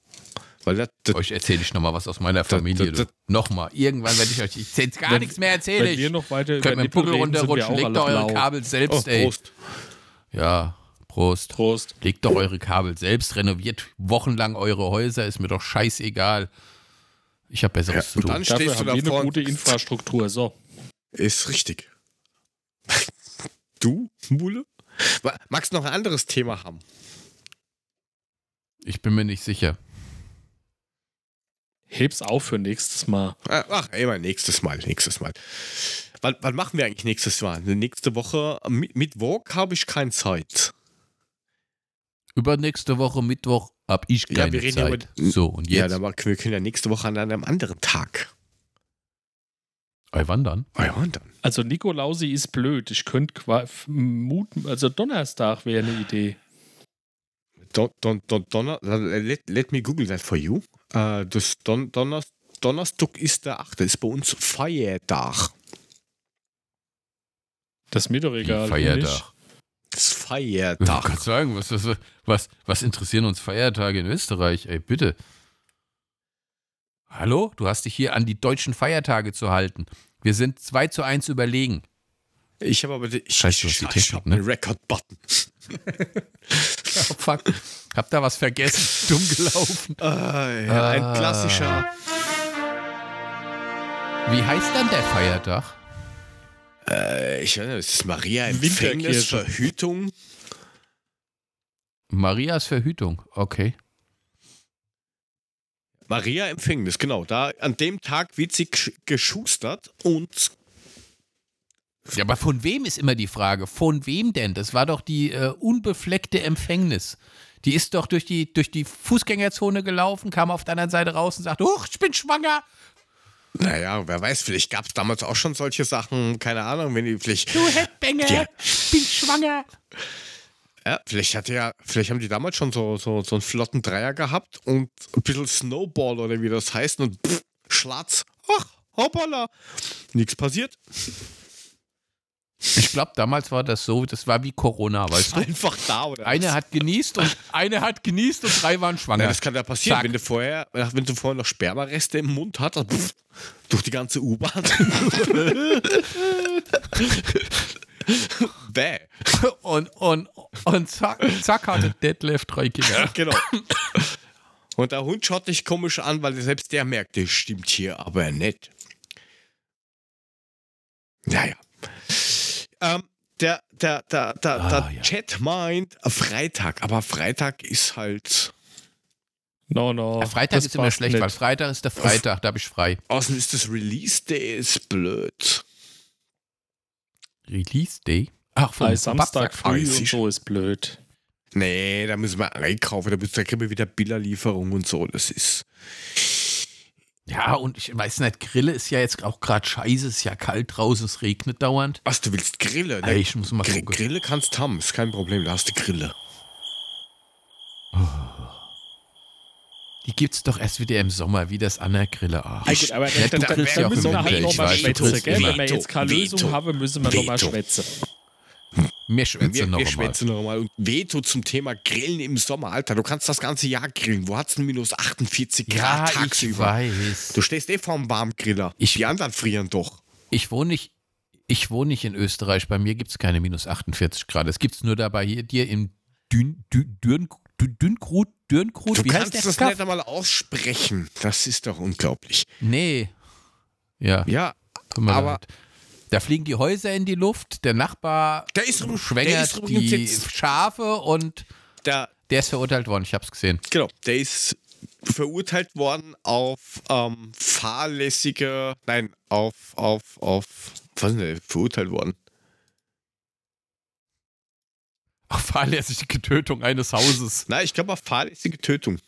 Speaker 1: Weil das, das,
Speaker 2: Euch erzähle ich nochmal was aus meiner Familie. Nochmal. Irgendwann werde ich euch. Ich jetzt gar
Speaker 3: Wenn-
Speaker 2: nichts mehr erzählen.
Speaker 3: Wenn wir
Speaker 2: Ich
Speaker 3: noch weiter
Speaker 2: könnt
Speaker 3: über sind wir
Speaker 2: runterrutschen. Legt doch eure
Speaker 3: blau.
Speaker 2: Kabel
Speaker 1: oh,
Speaker 2: selbst, ey.
Speaker 1: Prost.
Speaker 2: Ja, Prost.
Speaker 3: Prost.
Speaker 2: Legt doch eure Kabel selbst, renoviert wochenlang eure Häuser, ist mir doch scheißegal. Ich habe Besseres
Speaker 1: Ja,
Speaker 2: zu
Speaker 1: und
Speaker 2: tun.
Speaker 1: dann
Speaker 3: Dafür
Speaker 1: stehst du
Speaker 3: haben wir eine
Speaker 1: davor.
Speaker 3: gute Infrastruktur. So.
Speaker 1: Ist richtig. Du, Mule? Ma- Magst du noch ein anderes Thema haben?
Speaker 2: Ich bin mir nicht sicher.
Speaker 3: Heb's auf für nächstes Mal.
Speaker 1: Äh, Ach, immer nächstes Mal, nächstes Mal. Wann, wann machen wir eigentlich nächstes Mal? Nächste Woche, mit, Mittwoch habe ich keine Zeit.
Speaker 2: Übernächste Woche Mittwoch hab ich
Speaker 1: Ja,
Speaker 2: keine
Speaker 1: wir reden ja
Speaker 2: Zeit.
Speaker 1: über-
Speaker 2: so, und
Speaker 1: Ja,
Speaker 2: jetzt?
Speaker 1: dann machen- wir können ja nächste Woche an einem anderen Tag.
Speaker 2: Ey, wann dann?
Speaker 1: Ja, und dann.
Speaker 3: Also Nikolausi ist blöd. Ich könnte muten, also Donnerstag wäre eine Idee.
Speaker 1: Don, don, don, Donner, let, let me google that for you. Äh, das Don, Donners, Donnerstag ist der 8. ist bei uns Feiertag.
Speaker 3: Das ist mir doch
Speaker 2: Wie
Speaker 3: egal.
Speaker 2: Feiertag.
Speaker 1: Das ist
Speaker 2: Ich
Speaker 1: Feiertag.
Speaker 2: kann sagen, was, was, was, was interessieren uns Feiertage in Österreich? Ey, bitte. Hallo? Du hast dich hier an die deutschen Feiertage zu halten. Wir sind 2 zu 1 überlegen.
Speaker 1: Ich habe aber die, ich,
Speaker 2: Scheiß, du hast
Speaker 1: ich,
Speaker 2: die
Speaker 1: ich
Speaker 2: Technik,
Speaker 1: habe
Speaker 2: ne?
Speaker 1: einen Record-Button.
Speaker 2: Oh, fuck. Hab da was vergessen. Dumm gelaufen.
Speaker 1: Ah, ja, ein
Speaker 2: Ah.
Speaker 1: klassischer.
Speaker 2: Wie heißt dann der Feiertag?
Speaker 1: Äh, ich weiß nicht, es ist Maria Empfängnis. Verhütung.
Speaker 2: Marias Verhütung. Okay.
Speaker 1: Maria Empfängnis, genau. Da an dem Tag wird sie gesch- geschustert und
Speaker 2: Ja, aber von wem ist immer die Frage? Von wem denn? Das war doch die äh, unbefleckte Empfängnis. Die ist doch durch die, durch die Fußgängerzone gelaufen, kam auf der anderen Seite raus und sagte, huch, ich bin schwanger.
Speaker 1: naja, wer weiß, vielleicht gab es damals auch schon solche Sachen, keine Ahnung, wenn die vielleicht.
Speaker 2: Du Headbanger,
Speaker 1: Ja.
Speaker 2: ich bin schwanger.
Speaker 1: Ja, vielleicht hatte ja, vielleicht haben die damals schon so, so, so einen flotten Dreier gehabt und ein bisschen Snowball oder wie das heißt und pff, Schlatz. Ach, hoppala. Nichts passiert.
Speaker 2: Ich glaube, damals war das so, das war wie Corona, weißt du?
Speaker 1: Einfach da oder
Speaker 2: Eine
Speaker 1: was?
Speaker 2: hat genießt und eine hat genießt und drei waren schwanger.
Speaker 1: Ja, das kann ja passieren,
Speaker 2: Zack.
Speaker 1: wenn du vorher, wenn du vorher noch Spermareste im Mund hattest, pff, durch die ganze U-Bahn. Bäh.
Speaker 2: Und, und, und zack, zack hatte Detlef drei Kinder.
Speaker 1: Genau. Und der Hund schaut dich komisch an, weil selbst der merkt, das stimmt hier aber nicht. Naja. Ähm, der, der, der, der,
Speaker 2: Ah,
Speaker 1: der
Speaker 2: ja.
Speaker 1: Chat meint Freitag, aber Freitag ist halt.
Speaker 3: No, no.
Speaker 2: Der Freitag
Speaker 3: das
Speaker 2: ist immer schlecht,
Speaker 3: nicht.
Speaker 2: weil Freitag ist der Freitag, da habe ich frei.
Speaker 1: Außen ist das Release Day, ist blöd.
Speaker 2: Release Day? Ach, vom
Speaker 3: Bei Samstag
Speaker 2: Samstag.
Speaker 3: früh
Speaker 1: Ah,
Speaker 3: und so ist blöd.
Speaker 1: Nee, da müssen wir einkaufen, da, müssen- da kriegen wir wieder Billerlieferung und so. Das ist.
Speaker 2: Ja, und ich weiß nicht, Grille ist ja jetzt auch gerade scheiße, es ist ja kalt draußen, es regnet dauernd.
Speaker 1: Was, du willst Grille?
Speaker 2: Ey, ich muss mal
Speaker 1: Gr
Speaker 2: gucken.
Speaker 1: Grille kannst haben, ist kein Problem, da hast du Grille.
Speaker 2: Die gibt's doch erst wieder im Sommer, wie das an der Grille. Ach,
Speaker 3: Ah, gut, aber
Speaker 2: Ja, du
Speaker 3: da, da,
Speaker 2: grillst
Speaker 3: da
Speaker 2: ja auch
Speaker 3: müssen
Speaker 2: im
Speaker 3: wir halt
Speaker 2: Winter, ich
Speaker 3: nochmal
Speaker 2: weiß, du?
Speaker 3: Wenn wir jetzt keine Lösung haben, müssen wir nochmal schwätzen.
Speaker 1: Wir,
Speaker 2: noch
Speaker 1: wir
Speaker 2: einmal.
Speaker 1: schwätzen noch mal. Und Veto zum Thema Grillen im Sommer. Alter, du kannst das ganze Jahr grillen. Wo hat's denn minus 48
Speaker 2: Ja,
Speaker 1: Grad
Speaker 2: ich
Speaker 1: tagsüber?
Speaker 2: weiß.
Speaker 1: Du stehst eh vorm Warmgriller.
Speaker 2: Ich-
Speaker 1: Die anderen frieren doch.
Speaker 2: Ich wohne nicht, ich wohne nicht in Österreich. Bei mir gibt es keine minus 48 Grad. Es gibt es nur dabei hier dir im Dün, Dün, Dün, Dünkrut, Dürnkrut.
Speaker 1: Du
Speaker 2: Wie
Speaker 1: kannst das
Speaker 2: Stuff?
Speaker 1: nicht einmal aussprechen. Das ist doch unglaublich.
Speaker 2: Nee. Ja,
Speaker 1: Ja, aber-
Speaker 2: leid. Da fliegen die Häuser in die Luft, der Nachbar
Speaker 1: Der ist- der
Speaker 2: schwängert
Speaker 1: ist übrigens
Speaker 2: die
Speaker 1: jetzt-
Speaker 2: Schafe und
Speaker 1: der,
Speaker 2: der ist verurteilt worden. Ich hab's gesehen.
Speaker 1: genau, der ist verurteilt worden auf ähm, fahrlässige, nein, auf, auf, auf, was ist denn der verurteilt worden?
Speaker 2: Auf fahrlässige Tötung eines Hauses.
Speaker 1: Nein, ich glaube auf fahrlässige Tötung.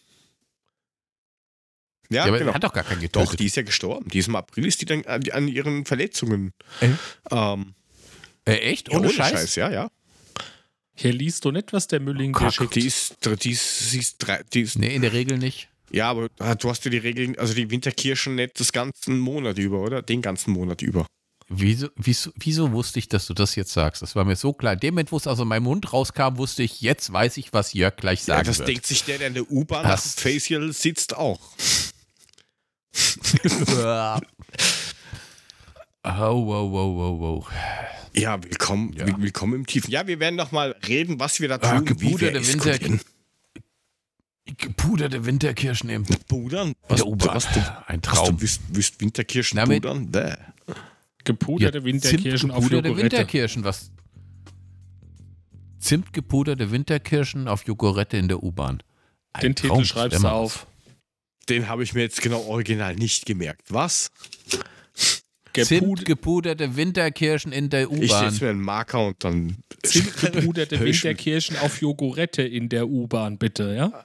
Speaker 1: Ja,
Speaker 2: Ja, aber
Speaker 1: genau.
Speaker 2: er hat doch gar keinen getötet.
Speaker 1: Doch, die ist ja gestorben. Diesem April ist die dann an, an ihren Verletzungen.
Speaker 2: Äh?
Speaker 1: Ähm,
Speaker 2: äh, echt?
Speaker 1: ja,
Speaker 2: Ohne, Scheiß?
Speaker 1: ja, ja.
Speaker 3: Hier liest du nicht, was der Mülling dir
Speaker 2: Kack,
Speaker 3: schickt.
Speaker 1: Die ist, die ist, sie ist, drei, die ist
Speaker 2: Nee, in der Regel nicht.
Speaker 1: ja, aber du hast ja die Regeln, also die Winterkirschen nicht das ganzen Monat über, oder? Den ganzen Monat über.
Speaker 2: Wieso, wieso, wieso wusste ich, dass du das jetzt sagst? Das war mir so klar. In dem Moment, wo es aus meinem Mund rauskam, wusste ich, jetzt weiß ich, was Jörg gleich
Speaker 1: Ja,
Speaker 2: sagen
Speaker 1: das
Speaker 2: wird.
Speaker 1: denkt sich der, der in der U-Bahn nach dem Facial sitzt, auch.
Speaker 2: Oh, wow, wow, wow, wow.
Speaker 1: Ja, willkommen,
Speaker 2: Ja.
Speaker 1: will- willkommen im Tiefen. Ja, wir werden noch mal reden, was wir da
Speaker 2: Ah,
Speaker 1: tun, wie wir
Speaker 2: gepuderte Winter-. Gepuderte Winterkirschen im
Speaker 1: Pudern? Was,
Speaker 2: der U-Bahn.
Speaker 1: was du,
Speaker 2: Ein
Speaker 1: was du
Speaker 2: Traum.
Speaker 1: willst Winterkirschen
Speaker 2: Na, mit-
Speaker 1: pudern? Bäh.
Speaker 3: Gepuderte Winterkirschen auf Jogurette.
Speaker 2: Winterkirschen, was? Zimtgepuderte Winterkirschen auf Jogurette in der U-Bahn. Ein
Speaker 3: Den Titel
Speaker 2: Traum,
Speaker 3: schreibst
Speaker 2: wenn
Speaker 3: du auf.
Speaker 1: Den habe ich mir jetzt genau original nicht gemerkt. Was?
Speaker 3: Gepud
Speaker 2: Zimtgepuderte Winterkirschen in der
Speaker 1: Ich setze
Speaker 2: U-Bahn.
Speaker 1: mir einen Marker und dann.
Speaker 3: Zimtgepuderte Winterkirschen auf Jogurette in der U-Bahn, bitte, ja?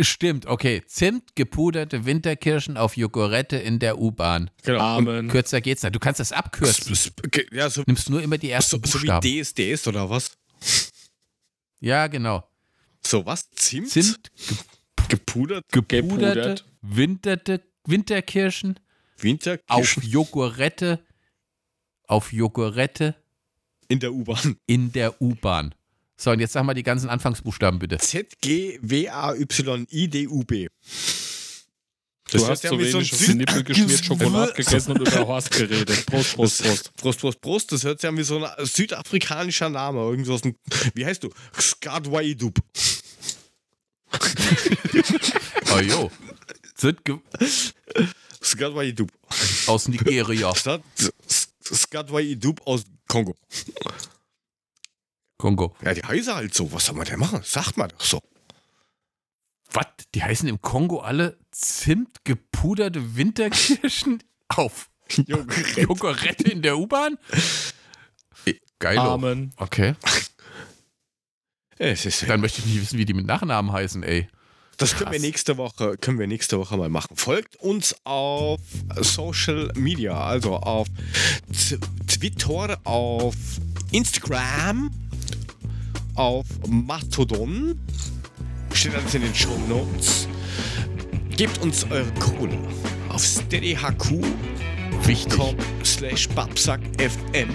Speaker 2: Stimmt, okay. Zimtgepuderte Winterkirschen auf Jogurette in der U-Bahn.
Speaker 1: Genau.
Speaker 3: Amen.
Speaker 2: Kürzer geht's nicht. Du kannst das abkürzen.
Speaker 1: Ja, so,
Speaker 2: Nimmst nur immer die ersten
Speaker 1: so, so wie
Speaker 2: Buchstaben.
Speaker 1: DSDS oder was?
Speaker 2: ja, genau.
Speaker 1: So was? Zimt?
Speaker 2: Zimt
Speaker 1: Gepudert?
Speaker 2: gepuderte
Speaker 3: Gepudert.
Speaker 2: Winterte, Winterkirschen
Speaker 1: Winter?
Speaker 2: auf Jogurette auf Jogurette
Speaker 1: in der U-Bahn.
Speaker 2: in der U-Bahn. So, und jetzt sag mal die ganzen Anfangsbuchstaben bitte.
Speaker 1: Z-G-W-A-Y-I-D-U-B.
Speaker 3: Du hast zu wenig auf den Nippel geschmiert, Schokolade gegessen und über Horst geredet. Prost, Prost, Prost.
Speaker 1: Prost, Prost, Prost. Das hört sich an wie so ein südafrikanischer Name. Irgend so aus dem, wie heißt du? Skadwaidub.
Speaker 2: Oh jo. Sind ge-
Speaker 1: Skadwaidub.
Speaker 2: aus Nigeria.
Speaker 1: Skadwaidub aus Kongo.
Speaker 2: Kongo.
Speaker 1: Ja, die heißen halt so. Was soll man denn machen? Sagt man doch so.
Speaker 2: Was? Die heißen im Kongo alle zimtgepuderte Winterkirschen auf Jogurette in der U-Bahn? Geilo.
Speaker 3: Amen.
Speaker 2: Okay.
Speaker 1: Es ist,
Speaker 2: Dann möchte ich nicht wissen, wie die mit Nachnamen heißen, ey.
Speaker 1: das können wir
Speaker 2: krass.
Speaker 1: nächste Woche, können wir nächste Woche mal machen. Folgt uns auf Social Media, also auf Twitter, auf Instagram, auf Mastodon. Steht alles in den Show Notes. Gebt uns eure Kohle auf steadyhq.com slash babsackfm.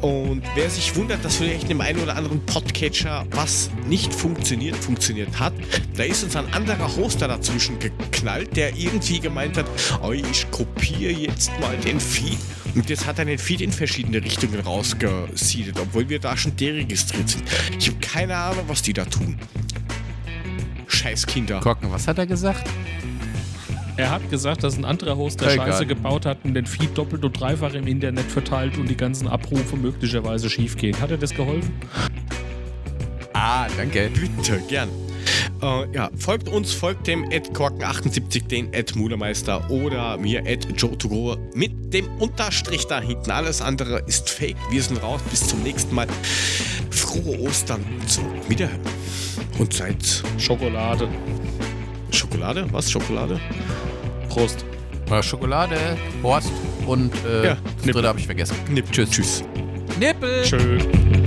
Speaker 1: Und wer sich wundert, dass vielleicht dem einen oder anderen Podcatcher was nicht funktioniert, funktioniert hat, da ist uns ein anderer Hoster dazwischen geknallt, der irgendwie gemeint hat, oh, ich kopiere jetzt mal den Feed. Und jetzt hat er den Feed in verschiedene Richtungen rausgesiedet, obwohl wir da schon deregistriert sind. Ich habe keine Ahnung, was die da tun. Scheiß Kinder.
Speaker 2: Gucken, was hat er gesagt?
Speaker 3: Er hat gesagt, dass ein anderer Hoster
Speaker 2: Egal.
Speaker 3: Scheiße gebaut hat und den Feed doppelt und dreifach im Internet verteilt und die ganzen Abrufe möglicherweise schief gehen. Hat er das geholfen?
Speaker 2: Ah, danke.
Speaker 1: Bitte, gern. Äh, ja, folgt uns, folgt dem Korken78, den Mulemeister oder mir Joe2Go mit dem Unterstrich da hinten. Alles andere ist fake. Wir sind raus. Bis zum nächsten Mal. Frohe Ostern. So, wiederhören. Und seit
Speaker 3: Schokolade.
Speaker 1: Schokolade? Was? Schokolade?
Speaker 3: Prost.
Speaker 2: Schokolade, Horst und äh,
Speaker 1: Ja,
Speaker 2: das dritte habe ich vergessen.
Speaker 1: Nipp.
Speaker 2: Tschüss.
Speaker 1: Tschüss.
Speaker 2: Nippel.
Speaker 3: Schön.